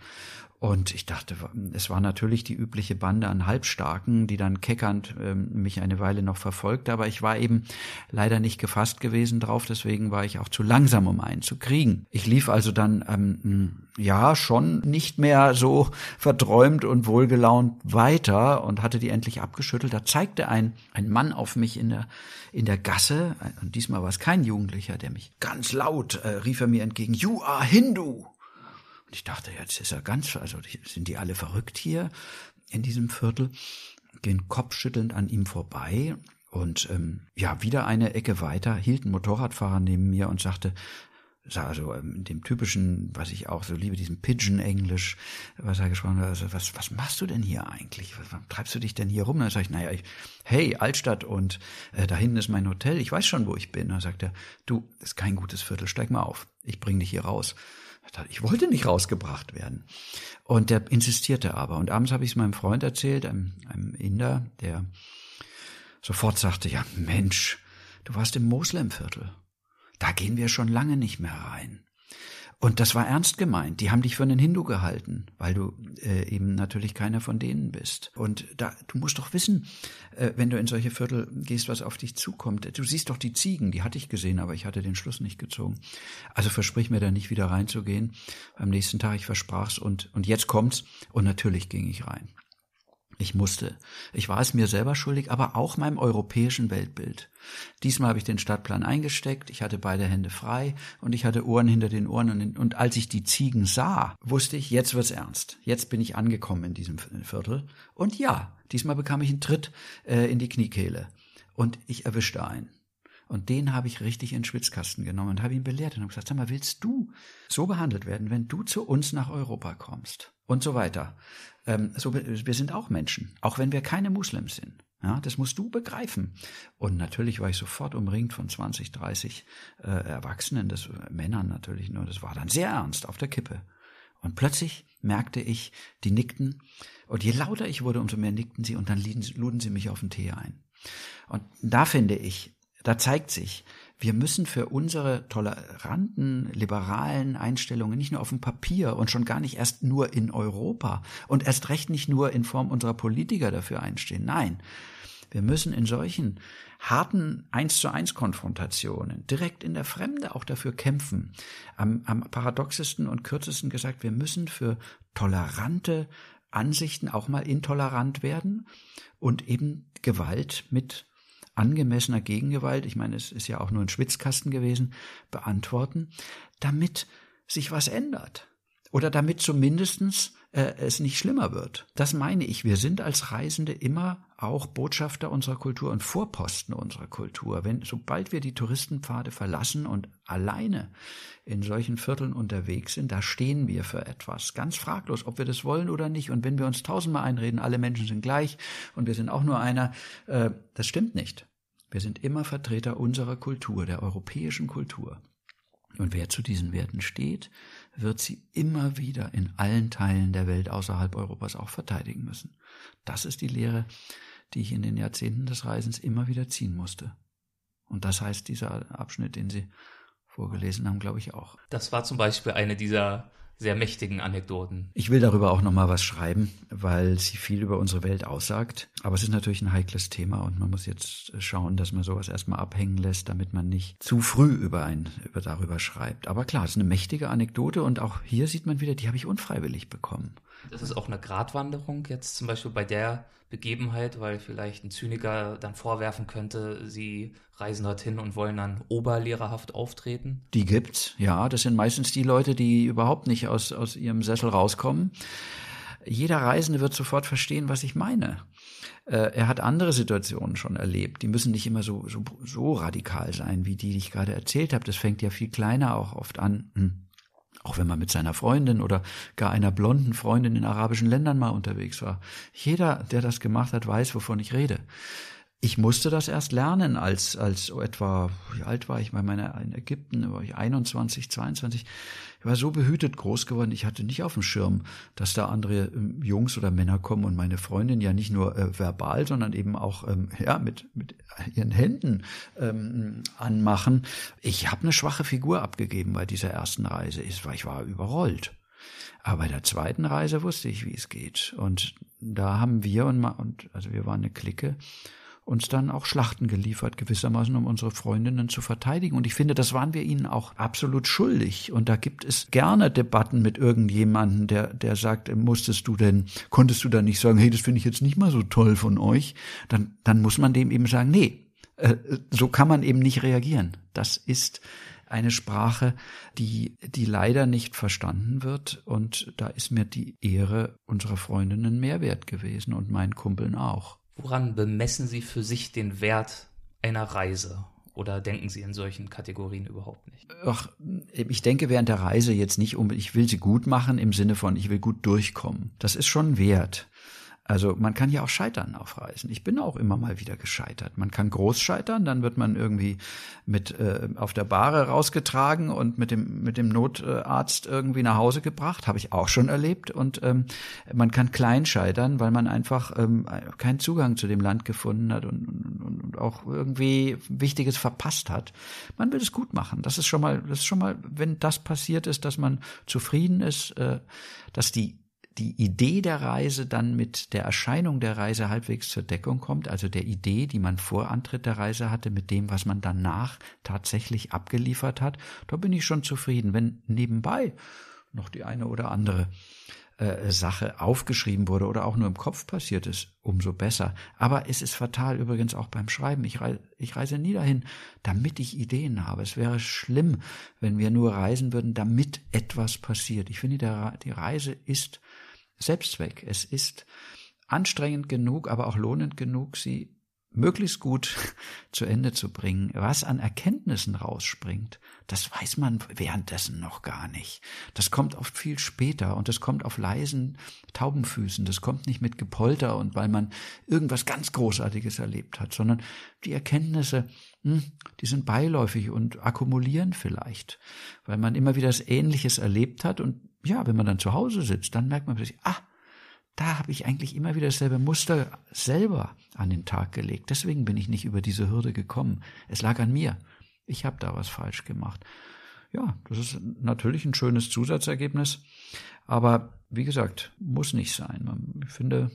Und ich dachte, es war natürlich die übliche Bande an Halbstarken, die dann keckernd ähm, mich eine Weile noch verfolgte, aber ich war eben leider nicht gefasst gewesen drauf, deswegen war ich auch zu langsam, um einen zu kriegen. Ich lief also dann, ähm, ja, schon nicht mehr so verträumt und wohlgelaunt weiter und hatte die endlich abgeschüttelt. Da zeigte ein, ein Mann auf mich in der, in der Gasse, und diesmal war es kein Jugendlicher, der mich ganz laut äh, rief er mir entgegen, You are Hindu! Ich dachte, jetzt ist er ganz, also sind die alle verrückt hier in diesem Viertel, gehen kopfschüttelnd an ihm vorbei und ähm, ja, wieder eine Ecke weiter hielt ein Motorradfahrer neben mir und sagte, also ähm, in dem typischen, was ich auch so liebe, diesem Pigeon-Englisch, was er gesprochen hat, also was, was machst du denn hier eigentlich? Was, was treibst du dich denn hier rum? Dann sage ich, naja, ich, hey, Altstadt und äh, da hinten ist mein Hotel, ich weiß schon, wo ich bin. Dann sagt er, du, ist kein gutes Viertel, steig mal auf, ich bring dich hier raus. Ich wollte nicht rausgebracht werden. Und der insistierte aber. Und abends habe ich es meinem Freund erzählt, einem, einem Inder, der sofort sagte, ja Mensch, du warst im Moslemviertel. Da gehen wir schon lange nicht mehr rein. Und das war ernst gemeint. Die haben dich für einen Hindu gehalten, weil du äh, eben natürlich keiner von denen bist. Und da, du musst doch wissen, äh, wenn du in solche Viertel gehst, was auf dich zukommt. Du siehst doch die Ziegen, die hatte ich gesehen, aber ich hatte den Schluss nicht gezogen. Also versprich mir da nicht wieder reinzugehen. Am nächsten Tag, ich versprach's und, und jetzt kommt's. Und natürlich ging ich rein. Ich musste. Ich war es mir selber schuldig, aber auch meinem europäischen Weltbild. Diesmal habe ich den Stadtplan eingesteckt, ich hatte beide Hände frei und ich hatte Ohren hinter den Ohren und, und als ich die Ziegen sah, wusste ich, jetzt wird's ernst. Jetzt bin ich angekommen in diesem Viertel. Und ja, diesmal bekam ich einen Tritt äh, in die Kniekehle und ich erwischte einen. Und den habe ich richtig in den Schwitzkasten genommen und habe ihn belehrt und habe gesagt, sag mal, willst du so behandelt werden, wenn du zu uns nach Europa kommst? Und so weiter. Ähm, so, wir sind auch Menschen, auch wenn wir keine Muslims sind. Ja, das musst du begreifen. Und natürlich war ich sofort umringt von 20, 30 äh, Erwachsenen, das, äh, Männern natürlich nur. Das war dann sehr ernst auf der Kippe. Und plötzlich merkte ich, die nickten. Und je lauter ich wurde, umso mehr nickten sie und dann luden sie mich auf den Tee ein. Und da finde ich, da zeigt sich, wir müssen für unsere toleranten, liberalen Einstellungen nicht nur auf dem Papier und schon gar nicht erst nur in Europa und erst recht nicht nur in Form unserer Politiker dafür einstehen. Nein, wir müssen in solchen harten eins zu eins Konfrontationen direkt in der Fremde auch dafür kämpfen. Am, am paradoxesten und kürzesten gesagt, wir müssen für tolerante Ansichten auch mal intolerant werden und eben Gewalt mit angemessener Gegengewalt, ich meine, es ist ja auch nur ein Schwitzkasten gewesen, beantworten, damit sich was ändert. Oder damit zumindestens äh, es nicht schlimmer wird. Das meine ich. Wir sind als Reisende immer auch Botschafter unserer Kultur und Vorposten unserer Kultur. Wenn, sobald wir die Touristenpfade verlassen und alleine in solchen Vierteln unterwegs sind, da stehen wir für etwas. Ganz fraglos, ob wir das wollen oder nicht. Und wenn wir uns tausendmal einreden, alle Menschen sind gleich und wir sind auch nur einer, äh, das stimmt nicht. Wir sind immer Vertreter unserer Kultur, der europäischen Kultur. Und wer zu diesen Werten steht, wird sie immer wieder in allen Teilen der Welt außerhalb Europas auch verteidigen müssen. Das ist die Lehre, die ich in den Jahrzehnten des Reisens immer wieder ziehen musste. Und das heißt dieser Abschnitt, den Sie vorgelesen haben, glaube ich auch. Das war zum Beispiel eine dieser sehr mächtigen Anekdoten. Ich will darüber auch noch mal was schreiben, weil sie viel über unsere Welt aussagt. Aber es ist natürlich ein heikles Thema und man muss jetzt schauen, dass man sowas erstmal abhängen lässt, damit man nicht zu früh über ein, über darüber schreibt. Aber klar, es ist eine mächtige Anekdote und auch hier sieht man wieder, die habe ich unfreiwillig bekommen. Das ist auch eine Gratwanderung jetzt zum Beispiel bei der Begebenheit, weil vielleicht ein Zyniker dann vorwerfen könnte, sie reisen dorthin und wollen dann oberlehrerhaft auftreten? Die gibt's, ja. Das sind meistens die Leute, die überhaupt nicht aus, aus ihrem Sessel rauskommen. Jeder Reisende wird sofort verstehen, was ich meine. Äh, er hat andere Situationen schon erlebt. Die müssen nicht immer so, so, so radikal sein, wie die, die ich gerade erzählt habe. Das fängt ja viel kleiner auch oft an. Hm auch wenn man mit seiner Freundin oder gar einer blonden Freundin in arabischen Ländern mal unterwegs war. Jeder, der das gemacht hat, weiß, wovon ich rede. Ich musste das erst lernen, als, als etwa, wie alt war ich bei meiner, in Ägypten, war ich 21, 22. Ich war so behütet groß geworden, ich hatte nicht auf dem Schirm, dass da andere ähm, Jungs oder Männer kommen und meine Freundin ja nicht nur äh, verbal, sondern eben auch ähm, ja, mit, mit ihren Händen ähm, anmachen. Ich habe eine schwache Figur abgegeben bei dieser ersten Reise. Ich war, ich war überrollt. Aber bei der zweiten Reise wusste ich, wie es geht. Und da haben wir und, und also wir waren eine Clique, uns dann auch Schlachten geliefert, gewissermaßen, um unsere Freundinnen zu verteidigen. Und ich finde, das waren wir ihnen auch absolut schuldig. Und da gibt es gerne Debatten mit irgendjemanden, der, der sagt, musstest du denn, konntest du da nicht sagen, hey, das finde ich jetzt nicht mal so toll von euch? Dann, dann muss man dem eben sagen, nee, äh, so kann man eben nicht reagieren. Das ist eine Sprache, die, die leider nicht verstanden wird. Und da ist mir die Ehre unserer Freundinnen mehr wert gewesen und meinen Kumpeln auch. Woran bemessen Sie für sich den Wert einer Reise? Oder denken Sie in solchen Kategorien überhaupt nicht? Ach, ich denke während der Reise jetzt nicht um, ich will sie gut machen im Sinne von, ich will gut durchkommen. Das ist schon wert. Also man kann ja auch scheitern auf Reisen. Ich bin auch immer mal wieder gescheitert. Man kann groß scheitern, dann wird man irgendwie mit äh, auf der Bahre rausgetragen und mit dem mit dem Notarzt irgendwie nach Hause gebracht. Habe ich auch schon erlebt. Und ähm, man kann klein scheitern, weil man einfach ähm, keinen Zugang zu dem Land gefunden hat und, und, und auch irgendwie Wichtiges verpasst hat. Man will es gut machen. Das ist schon mal, das ist schon mal, wenn das passiert ist, dass man zufrieden ist, äh, dass die die Idee der Reise dann mit der Erscheinung der Reise halbwegs zur Deckung kommt, also der Idee, die man vor Antritt der Reise hatte, mit dem, was man danach tatsächlich abgeliefert hat, da bin ich schon zufrieden. Wenn nebenbei noch die eine oder andere äh, Sache aufgeschrieben wurde oder auch nur im Kopf passiert ist, umso besser. Aber es ist fatal übrigens auch beim Schreiben. Ich, reise, ich reise nie dahin, damit ich Ideen habe. Es wäre schlimm, wenn wir nur reisen würden, damit etwas passiert. Ich finde, der, die Reise ist Selbstzweck. Es ist anstrengend genug, aber auch lohnend genug, sie möglichst gut zu Ende zu bringen. Was an Erkenntnissen rausspringt, das weiß man währenddessen noch gar nicht. Das kommt oft viel später und das kommt auf leisen Taubenfüßen. Das kommt nicht mit Gepolter und weil man irgendwas ganz Großartiges erlebt hat, sondern die Erkenntnisse, hm, die sind beiläufig und akkumulieren vielleicht, weil man immer wieder das Ähnliches erlebt hat und ja, wenn man dann zu Hause sitzt, dann merkt man plötzlich, ah, da habe ich eigentlich immer wieder dasselbe Muster selber an den Tag gelegt. Deswegen bin ich nicht über diese Hürde gekommen. Es lag an mir. Ich habe da was falsch gemacht. Ja, das ist natürlich ein schönes Zusatzergebnis, aber wie gesagt, muss nicht sein. Ich finde,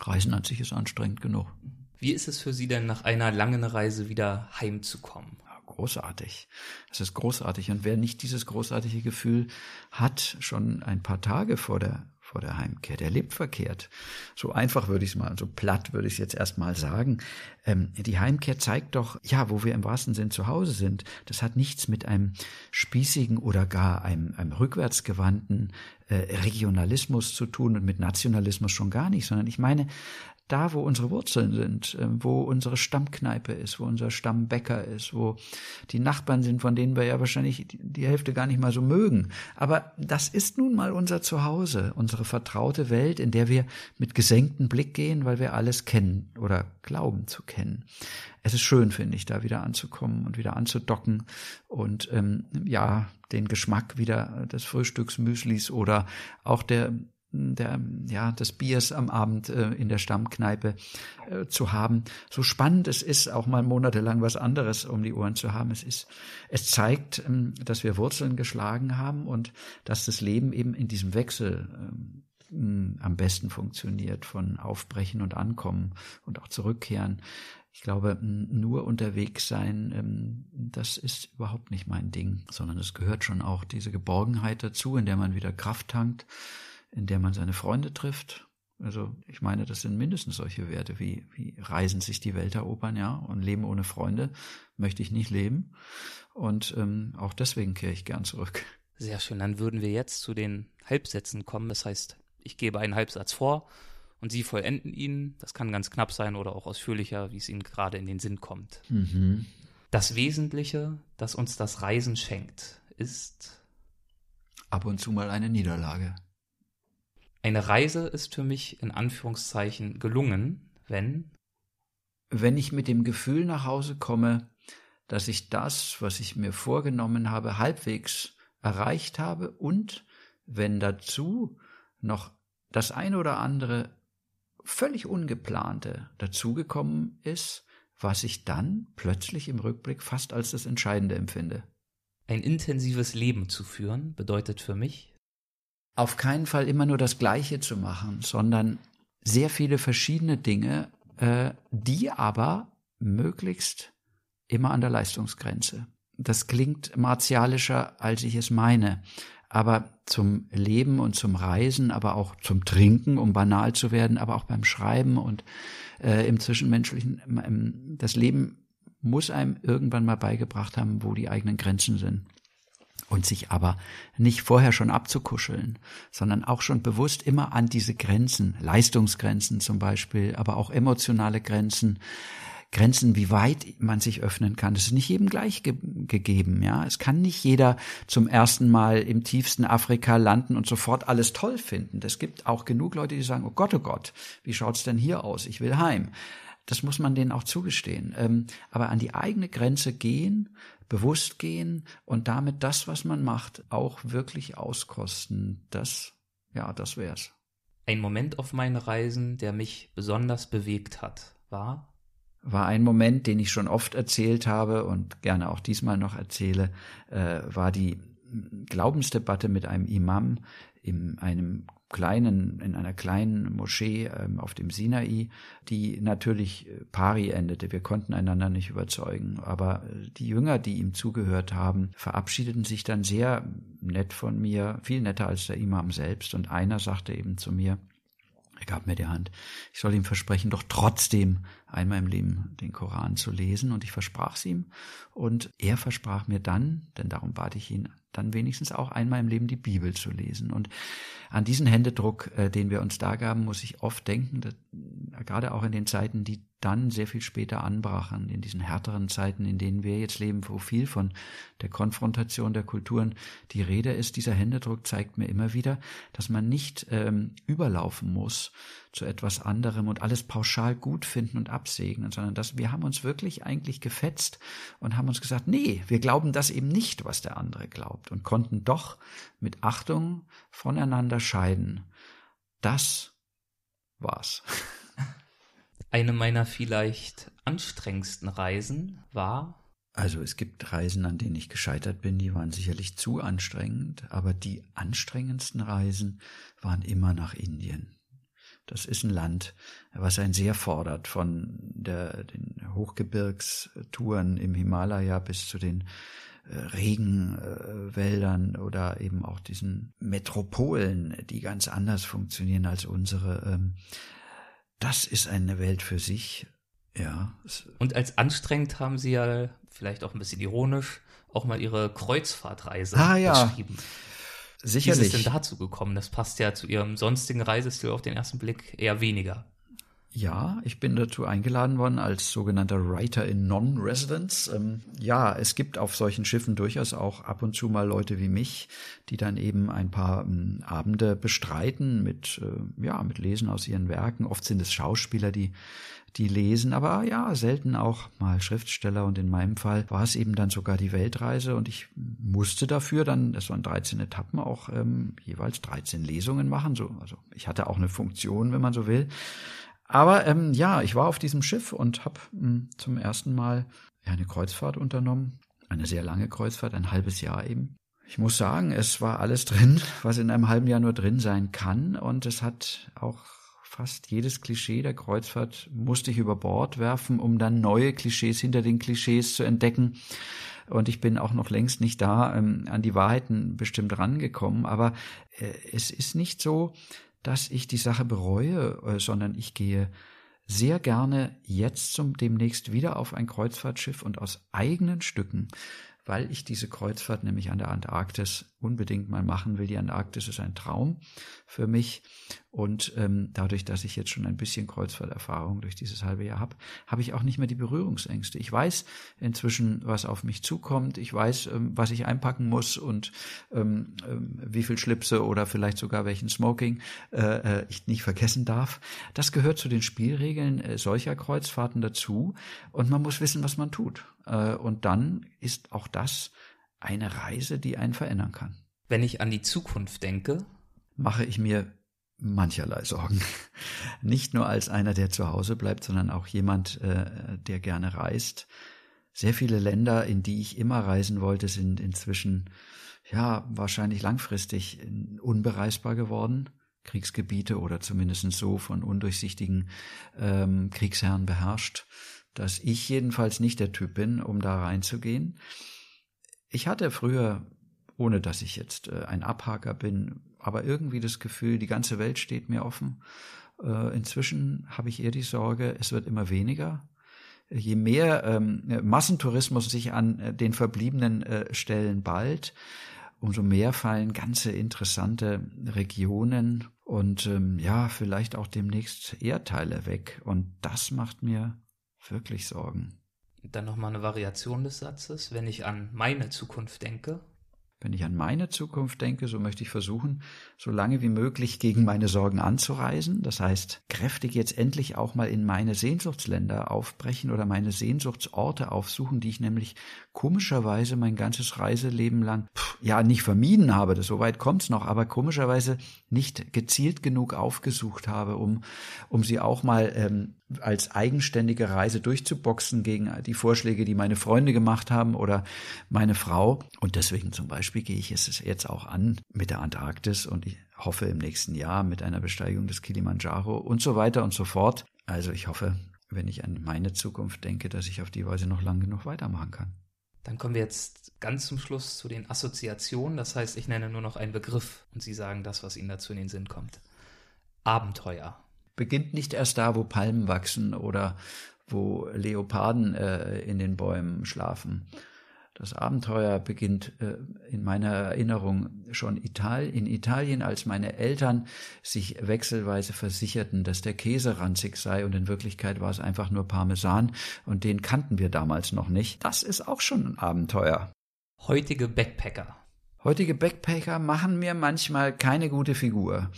Reisen an sich ist anstrengend genug. Wie ist es für Sie denn nach einer langen Reise wieder heimzukommen? Großartig. Es ist großartig. Und wer nicht dieses großartige Gefühl hat, schon ein paar Tage vor der vor der Heimkehr, der lebt verkehrt. So einfach würde ich es mal, so platt würde ich es jetzt erstmal sagen. Ähm, die Heimkehr zeigt doch, ja, wo wir im wahrsten Sinn zu Hause sind. Das hat nichts mit einem spießigen oder gar einem, einem rückwärtsgewandten äh, Regionalismus zu tun und mit Nationalismus schon gar nicht, sondern ich meine da, wo unsere Wurzeln sind, ähm, wo unsere Stammkneipe ist, wo unser Stammbäcker ist, wo die Nachbarn sind, von denen wir ja wahrscheinlich die Hälfte gar nicht mal so mögen. Aber das ist nun mal unser Zuhause, unsere vertraute Welt, in der wir mit gesenktem Blick gehen, weil wir alles kennen oder glauben zu kennen. Es ist schön, finde ich, da wieder anzukommen und wieder anzudocken und ähm, ja, den Geschmack wieder des Frühstücksmüslis oder auch der der, ja, des Biers am Abend äh, in der Stammkneipe äh, zu haben. So spannend es ist, auch mal monatelang was anderes um die Ohren zu haben. Es ist, es zeigt, ähm, dass wir Wurzeln geschlagen haben und dass das Leben eben in diesem Wechsel ähm, am besten funktioniert von Aufbrechen und Ankommen und auch Zurückkehren. Ich glaube, nur unterwegs sein, ähm, das ist überhaupt nicht mein Ding, sondern es gehört schon auch diese Geborgenheit dazu, in der man wieder Kraft tankt in der man seine Freunde trifft. Also ich meine, das sind mindestens solche Werte wie, wie Reisen sich die Welt erobern, ja, und Leben ohne Freunde möchte ich nicht leben. Und ähm, auch deswegen kehre ich gern zurück. Sehr schön. Dann würden wir jetzt zu den Halbsätzen kommen. Das heißt, ich gebe einen Halbsatz vor und Sie vollenden ihn. Das kann ganz knapp sein oder auch ausführlicher, wie es Ihnen gerade in den Sinn kommt. Mhm. Das Wesentliche, das uns das Reisen schenkt, ist ab und zu mal eine Niederlage. Eine Reise ist für mich in Anführungszeichen gelungen, wenn wenn ich mit dem Gefühl nach Hause komme, dass ich das, was ich mir vorgenommen habe, halbwegs erreicht habe und wenn dazu noch das eine oder andere völlig ungeplante dazugekommen ist, was ich dann plötzlich im Rückblick fast als das Entscheidende empfinde. Ein intensives Leben zu führen bedeutet für mich, auf keinen Fall immer nur das Gleiche zu machen, sondern sehr viele verschiedene Dinge, äh, die aber möglichst immer an der Leistungsgrenze. Das klingt martialischer, als ich es meine. Aber zum Leben und zum Reisen, aber auch zum Trinken, um banal zu werden, aber auch beim Schreiben und äh, im Zwischenmenschlichen, das Leben muss einem irgendwann mal beigebracht haben, wo die eigenen Grenzen sind und sich aber nicht vorher schon abzukuscheln, sondern auch schon bewusst immer an diese Grenzen, Leistungsgrenzen zum Beispiel, aber auch emotionale Grenzen, Grenzen, wie weit man sich öffnen kann. Das ist nicht jedem gleich ge gegeben, ja. Es kann nicht jeder zum ersten Mal im tiefsten Afrika landen und sofort alles toll finden. Es gibt auch genug Leute, die sagen, oh Gott, oh Gott, wie schaut's denn hier aus? Ich will heim. Das muss man denen auch zugestehen. Ähm, aber an die eigene Grenze gehen, bewusst gehen und damit das, was man macht, auch wirklich auskosten. Das, ja, das wär's. Ein Moment auf meinen Reisen, der mich besonders bewegt hat, war? War ein Moment, den ich schon oft erzählt habe und gerne auch diesmal noch erzähle, äh, war die Glaubensdebatte mit einem Imam in einem kleinen, in einer kleinen Moschee ähm, auf dem Sinai, die natürlich pari endete. Wir konnten einander nicht überzeugen. Aber die Jünger, die ihm zugehört haben, verabschiedeten sich dann sehr nett von mir, viel netter als der Imam selbst. Und einer sagte eben zu mir, er gab mir die Hand, ich soll ihm versprechen, doch trotzdem einmal im Leben den Koran zu lesen. Und ich versprach es ihm. Und er versprach mir dann, denn darum bat ich ihn dann wenigstens auch einmal im Leben die Bibel zu lesen. Und an diesen Händedruck, äh, den wir uns da gaben, muss ich oft denken, äh, gerade auch in den Zeiten, die dann sehr viel später anbrachen, in diesen härteren Zeiten, in denen wir jetzt leben, wo viel von der Konfrontation der Kulturen die Rede ist. Dieser Händedruck zeigt mir immer wieder, dass man nicht ähm, überlaufen muss zu etwas anderem und alles pauschal gut finden und absegnen, sondern dass wir haben uns wirklich eigentlich gefetzt und haben uns gesagt, nee, wir glauben das eben nicht, was der andere glaubt und konnten doch mit Achtung voneinander scheiden. Das war's. Eine meiner vielleicht anstrengendsten Reisen war also es gibt Reisen, an denen ich gescheitert bin, die waren sicherlich zu anstrengend, aber die anstrengendsten Reisen waren immer nach Indien. Das ist ein Land, was einen sehr fordert, von der, den Hochgebirgstouren im Himalaya bis zu den äh, Regenwäldern oder eben auch diesen Metropolen, die ganz anders funktionieren als unsere. Ähm, das ist eine Welt für sich. Ja. Und als anstrengend haben Sie ja vielleicht auch ein bisschen ironisch auch mal Ihre Kreuzfahrtreise ah, ja. beschrieben. Sicherlich. Wie ist es denn dazu gekommen? Das passt ja zu Ihrem sonstigen Reisestil auf den ersten Blick eher weniger. Ja, ich bin dazu eingeladen worden als sogenannter Writer in Non-Residence. Ähm, ja, es gibt auf solchen Schiffen durchaus auch ab und zu mal Leute wie mich, die dann eben ein paar ähm, Abende bestreiten mit, äh, ja, mit Lesen aus ihren Werken. Oft sind es Schauspieler, die die lesen, aber ja, selten auch mal Schriftsteller und in meinem Fall war es eben dann sogar die Weltreise und ich musste dafür dann, das waren 13 Etappen, auch ähm, jeweils 13 Lesungen machen. So, also ich hatte auch eine Funktion, wenn man so will. Aber ähm, ja, ich war auf diesem Schiff und habe hm, zum ersten Mal eine Kreuzfahrt unternommen, eine sehr lange Kreuzfahrt, ein halbes Jahr eben. Ich muss sagen, es war alles drin, was in einem halben Jahr nur drin sein kann und es hat auch fast jedes Klischee der Kreuzfahrt musste ich über Bord werfen, um dann neue Klischees hinter den Klischees zu entdecken. Und ich bin auch noch längst nicht da ähm, an die Wahrheiten bestimmt rangekommen. Aber äh, es ist nicht so, dass ich die Sache bereue, äh, sondern ich gehe sehr gerne jetzt zum demnächst wieder auf ein Kreuzfahrtschiff und aus eigenen Stücken weil ich diese Kreuzfahrt nämlich an der Antarktis unbedingt mal machen will. Die Antarktis ist ein Traum für mich und ähm, dadurch, dass ich jetzt schon ein bisschen Kreuzfahrterfahrung durch dieses halbe Jahr habe, habe ich auch nicht mehr die Berührungsängste. Ich weiß inzwischen, was auf mich zukommt. Ich weiß, ähm, was ich einpacken muss und ähm, ähm, wie viel Schlipse oder vielleicht sogar welchen Smoking äh, äh, ich nicht vergessen darf. Das gehört zu den Spielregeln äh, solcher Kreuzfahrten dazu und man muss wissen, was man tut. Äh, und dann ist auch das eine Reise, die einen verändern kann. Wenn ich an die Zukunft denke, mache ich mir mancherlei Sorgen. Nicht nur als einer, der zu Hause bleibt, sondern auch jemand, äh, der gerne reist. Sehr viele Länder, in die ich immer reisen wollte, sind inzwischen ja wahrscheinlich langfristig unbereisbar geworden. Kriegsgebiete oder zumindest so von undurchsichtigen ähm, Kriegsherren beherrscht dass ich jedenfalls nicht der Typ bin, um da reinzugehen. Ich hatte früher, ohne dass ich jetzt äh, ein Abhaker bin, aber irgendwie das Gefühl, die ganze Welt steht mir offen. Äh, inzwischen habe ich eher die Sorge, es wird immer weniger. Je mehr ähm, Massentourismus sich an äh, den verbliebenen Stellen bald, umso mehr fallen ganze interessante Regionen und ähm, ja, vielleicht auch demnächst Erdteile weg. Und das macht mir wirklich Sorgen. Dann nochmal eine Variation des Satzes. Wenn ich an meine Zukunft denke, wenn ich an meine Zukunft denke, so möchte ich versuchen, so lange wie möglich gegen meine Sorgen anzureisen. Das heißt, kräftig jetzt endlich auch mal in meine Sehnsuchtsländer aufbrechen oder meine Sehnsuchtsorte aufsuchen, die ich nämlich komischerweise mein ganzes Reiseleben lang, pff, ja, nicht vermieden habe, das, so weit kommt's noch, aber komischerweise nicht gezielt genug aufgesucht habe, um, um sie auch mal ähm, als eigenständige Reise durchzuboxen gegen die Vorschläge, die meine Freunde gemacht haben oder meine Frau. Und deswegen zum Beispiel gehe ich es jetzt auch an mit der Antarktis und ich hoffe im nächsten Jahr mit einer Besteigung des Kilimanjaro und so weiter und so fort. Also ich hoffe, wenn ich an meine Zukunft denke, dass ich auf die Weise noch lange genug weitermachen kann. Dann kommen wir jetzt ganz zum Schluss zu den Assoziationen. Das heißt, ich nenne nur noch einen Begriff und Sie sagen das, was Ihnen dazu in den Sinn kommt. Abenteuer beginnt nicht erst da, wo Palmen wachsen oder wo Leoparden äh, in den Bäumen schlafen. Das Abenteuer beginnt äh, in meiner Erinnerung schon Ital in Italien, als meine Eltern sich wechselweise versicherten, dass der Käse ranzig sei und in Wirklichkeit war es einfach nur Parmesan und den kannten wir damals noch nicht. Das ist auch schon ein Abenteuer. Heutige Backpacker Heutige Backpacker machen mir manchmal keine gute Figur,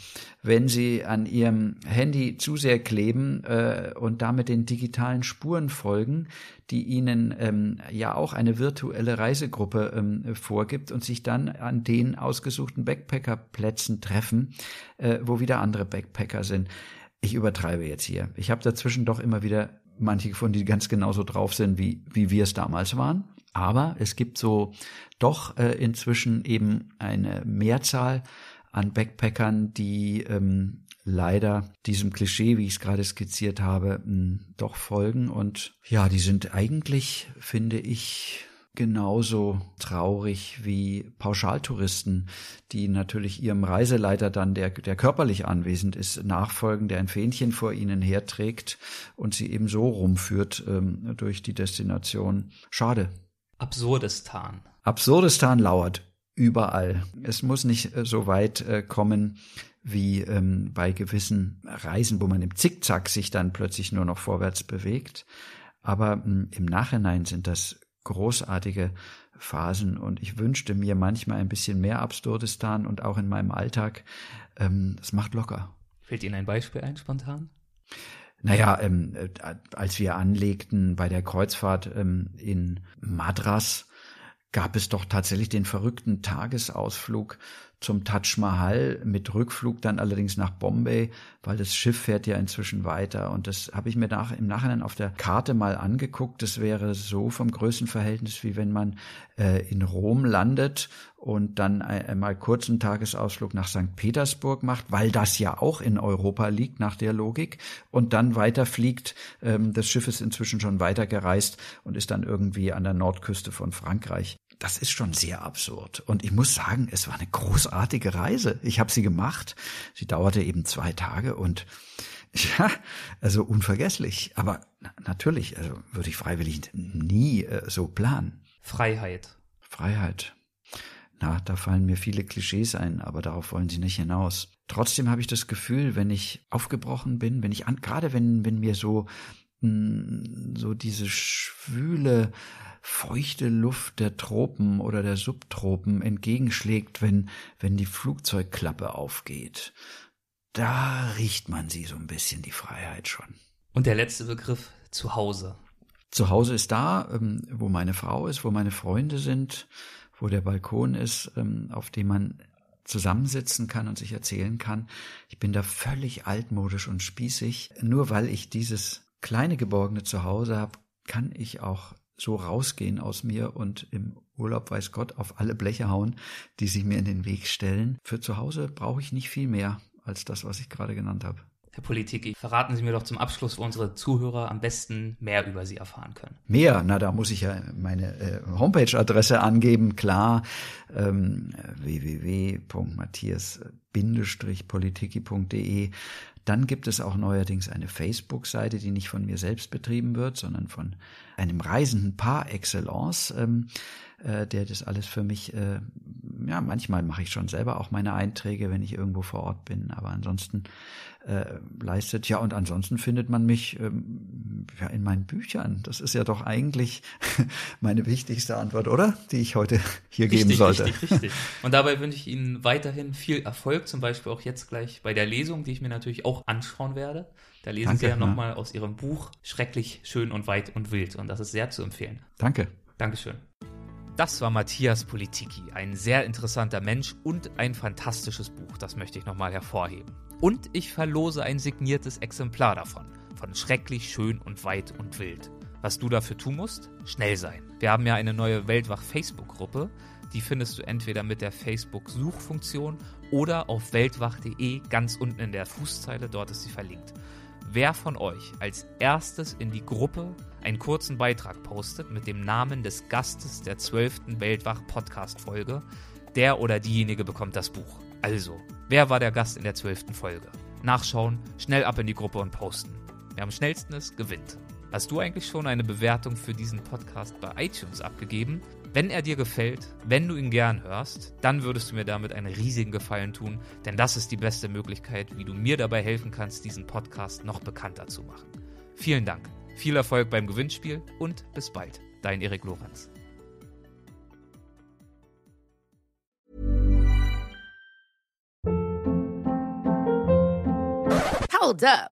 wenn sie an ihrem Handy zu sehr kleben äh, und damit den digitalen Spuren folgen, die ihnen ähm, ja auch eine virtuelle Reisegruppe ähm, vorgibt und sich dann an den ausgesuchten Backpackerplätzen treffen, äh, wo wieder andere Backpacker sind. Ich übertreibe jetzt hier. Ich habe dazwischen doch immer wieder manche gefunden, die ganz genauso drauf sind, wie, wie wir es damals waren. Aber es gibt so doch äh, inzwischen eben eine Mehrzahl an Backpackern, die ähm, leider diesem Klischee, wie ich es gerade skizziert habe, mh, doch folgen. Und ja, die sind eigentlich, finde ich, genauso traurig wie Pauschaltouristen, die natürlich ihrem Reiseleiter dann, der, der körperlich anwesend ist, nachfolgen, der ein Fähnchen vor ihnen herträgt und sie eben so rumführt ähm, durch die Destination. Schade, Absurdistan. Absurdistan lauert überall. Es muss nicht äh, so weit äh, kommen wie ähm, bei gewissen Reisen, wo man im Zickzack sich dann plötzlich nur noch vorwärts bewegt. Aber ähm, im Nachhinein sind das großartige Phasen und ich wünschte mir manchmal ein bisschen mehr Absurdistan und auch in meinem Alltag. Ähm, das macht locker. Fällt Ihnen ein Beispiel ein, spontan? Naja, ähm, äh, als wir anlegten bei der Kreuzfahrt ähm, in Madras, gab es doch tatsächlich den verrückten Tagesausflug zum Taj Mahal mit Rückflug dann allerdings nach Bombay, weil das Schiff fährt ja inzwischen weiter und das habe ich mir nach, im Nachhinein auf der Karte mal angeguckt. Das wäre so vom Größenverhältnis, wie wenn man äh, in Rom landet und dann einmal kurzen Tagesausflug nach St. Petersburg macht, weil das ja auch in Europa liegt nach der Logik und dann weiterfliegt. Ähm, das Schiff ist inzwischen schon weitergereist und ist dann irgendwie an der Nordküste von Frankreich das ist schon sehr absurd. Und ich muss sagen, es war eine großartige Reise. Ich habe sie gemacht. Sie dauerte eben zwei Tage und ja, also unvergesslich. Aber natürlich, also würde ich freiwillig nie äh, so planen. Freiheit. Freiheit. Na, da fallen mir viele Klischees ein, aber darauf wollen sie nicht hinaus. Trotzdem habe ich das Gefühl, wenn ich aufgebrochen bin, wenn ich an, gerade wenn, wenn mir so, mh, hm, so diese schwüle, feuchte Luft der Tropen oder der Subtropen entgegenschlägt, wenn, wenn die Flugzeugklappe aufgeht. Da riecht man sie so ein bisschen, die Freiheit schon. Und der letzte Begriff, zu Hause. Zu Hause ist da, ähm, wo meine Frau ist, wo meine Freunde sind, wo der Balkon ist, ähm, auf dem man zusammensitzen kann und sich erzählen kann. Ich bin da völlig altmodisch und spießig. Nur weil ich dieses kleine geborgene Zuhause habe, kann ich auch so rausgehen aus mir und im Urlaub, weiß Gott, auf alle Bleche hauen, die sich mir in den Weg stellen. Für zu Hause brauche ich nicht viel mehr als das, was ich gerade genannt habe. Herr Politik, verraten Sie mir doch zum Abschluss, wo unsere Zuhörer am besten mehr über Sie erfahren können. Mehr? Na, da muss ich ja meine äh, Homepage-Adresse angeben, klar. Ähm, www.matthias-politiki.de dann gibt es auch neuerdings eine Facebook-Seite, die nicht von mir selbst betrieben wird, sondern von einem reisenden Par excellence, ähm, äh, der das alles für mich äh, ja, manchmal mache ich schon selber auch meine Einträge, wenn ich irgendwo vor Ort bin, aber ansonsten äh, leistet. Ja, und ansonsten findet man mich ähm, ja in meinen Büchern. Das ist ja doch eigentlich meine wichtigste Antwort, oder? Die ich heute hier richtig, geben sollte. Richtig, richtig. Und dabei wünsche ich Ihnen weiterhin viel Erfolg, zum Beispiel auch jetzt gleich bei der Lesung, die ich mir natürlich auch anschauen werde. Da lesen Danke, Sie ja nochmal ja. aus Ihrem Buch Schrecklich, schön und weit und wild. Und das ist sehr zu empfehlen. Danke. Dankeschön. Das war Matthias Politiki, ein sehr interessanter Mensch und ein fantastisches Buch, das möchte ich nochmal hervorheben. Und ich verlose ein signiertes Exemplar davon, von Schrecklich, Schön und Weit und Wild. Was du dafür tun musst? Schnell sein. Wir haben ja eine neue Weltwach-Facebook-Gruppe. Die findest du entweder mit der Facebook-Suchfunktion oder auf weltwach.de ganz unten in der Fußzeile, dort ist sie verlinkt wer von euch als erstes in die Gruppe einen kurzen Beitrag postet mit dem Namen des Gastes der 12. Weltwach-Podcast-Folge, der oder diejenige bekommt das Buch. Also, wer war der Gast in der 12. Folge? Nachschauen, schnell ab in die Gruppe und posten. Wer am schnellsten ist, gewinnt. Hast du eigentlich schon eine Bewertung für diesen Podcast bei iTunes abgegeben? Wenn er dir gefällt, wenn du ihn gern hörst, dann würdest du mir damit einen riesigen Gefallen tun, denn das ist die beste Möglichkeit, wie du mir dabei helfen kannst, diesen Podcast noch bekannter zu machen. Vielen Dank, viel Erfolg beim Gewinnspiel und bis bald. Dein Erik Lorenz. Hold up.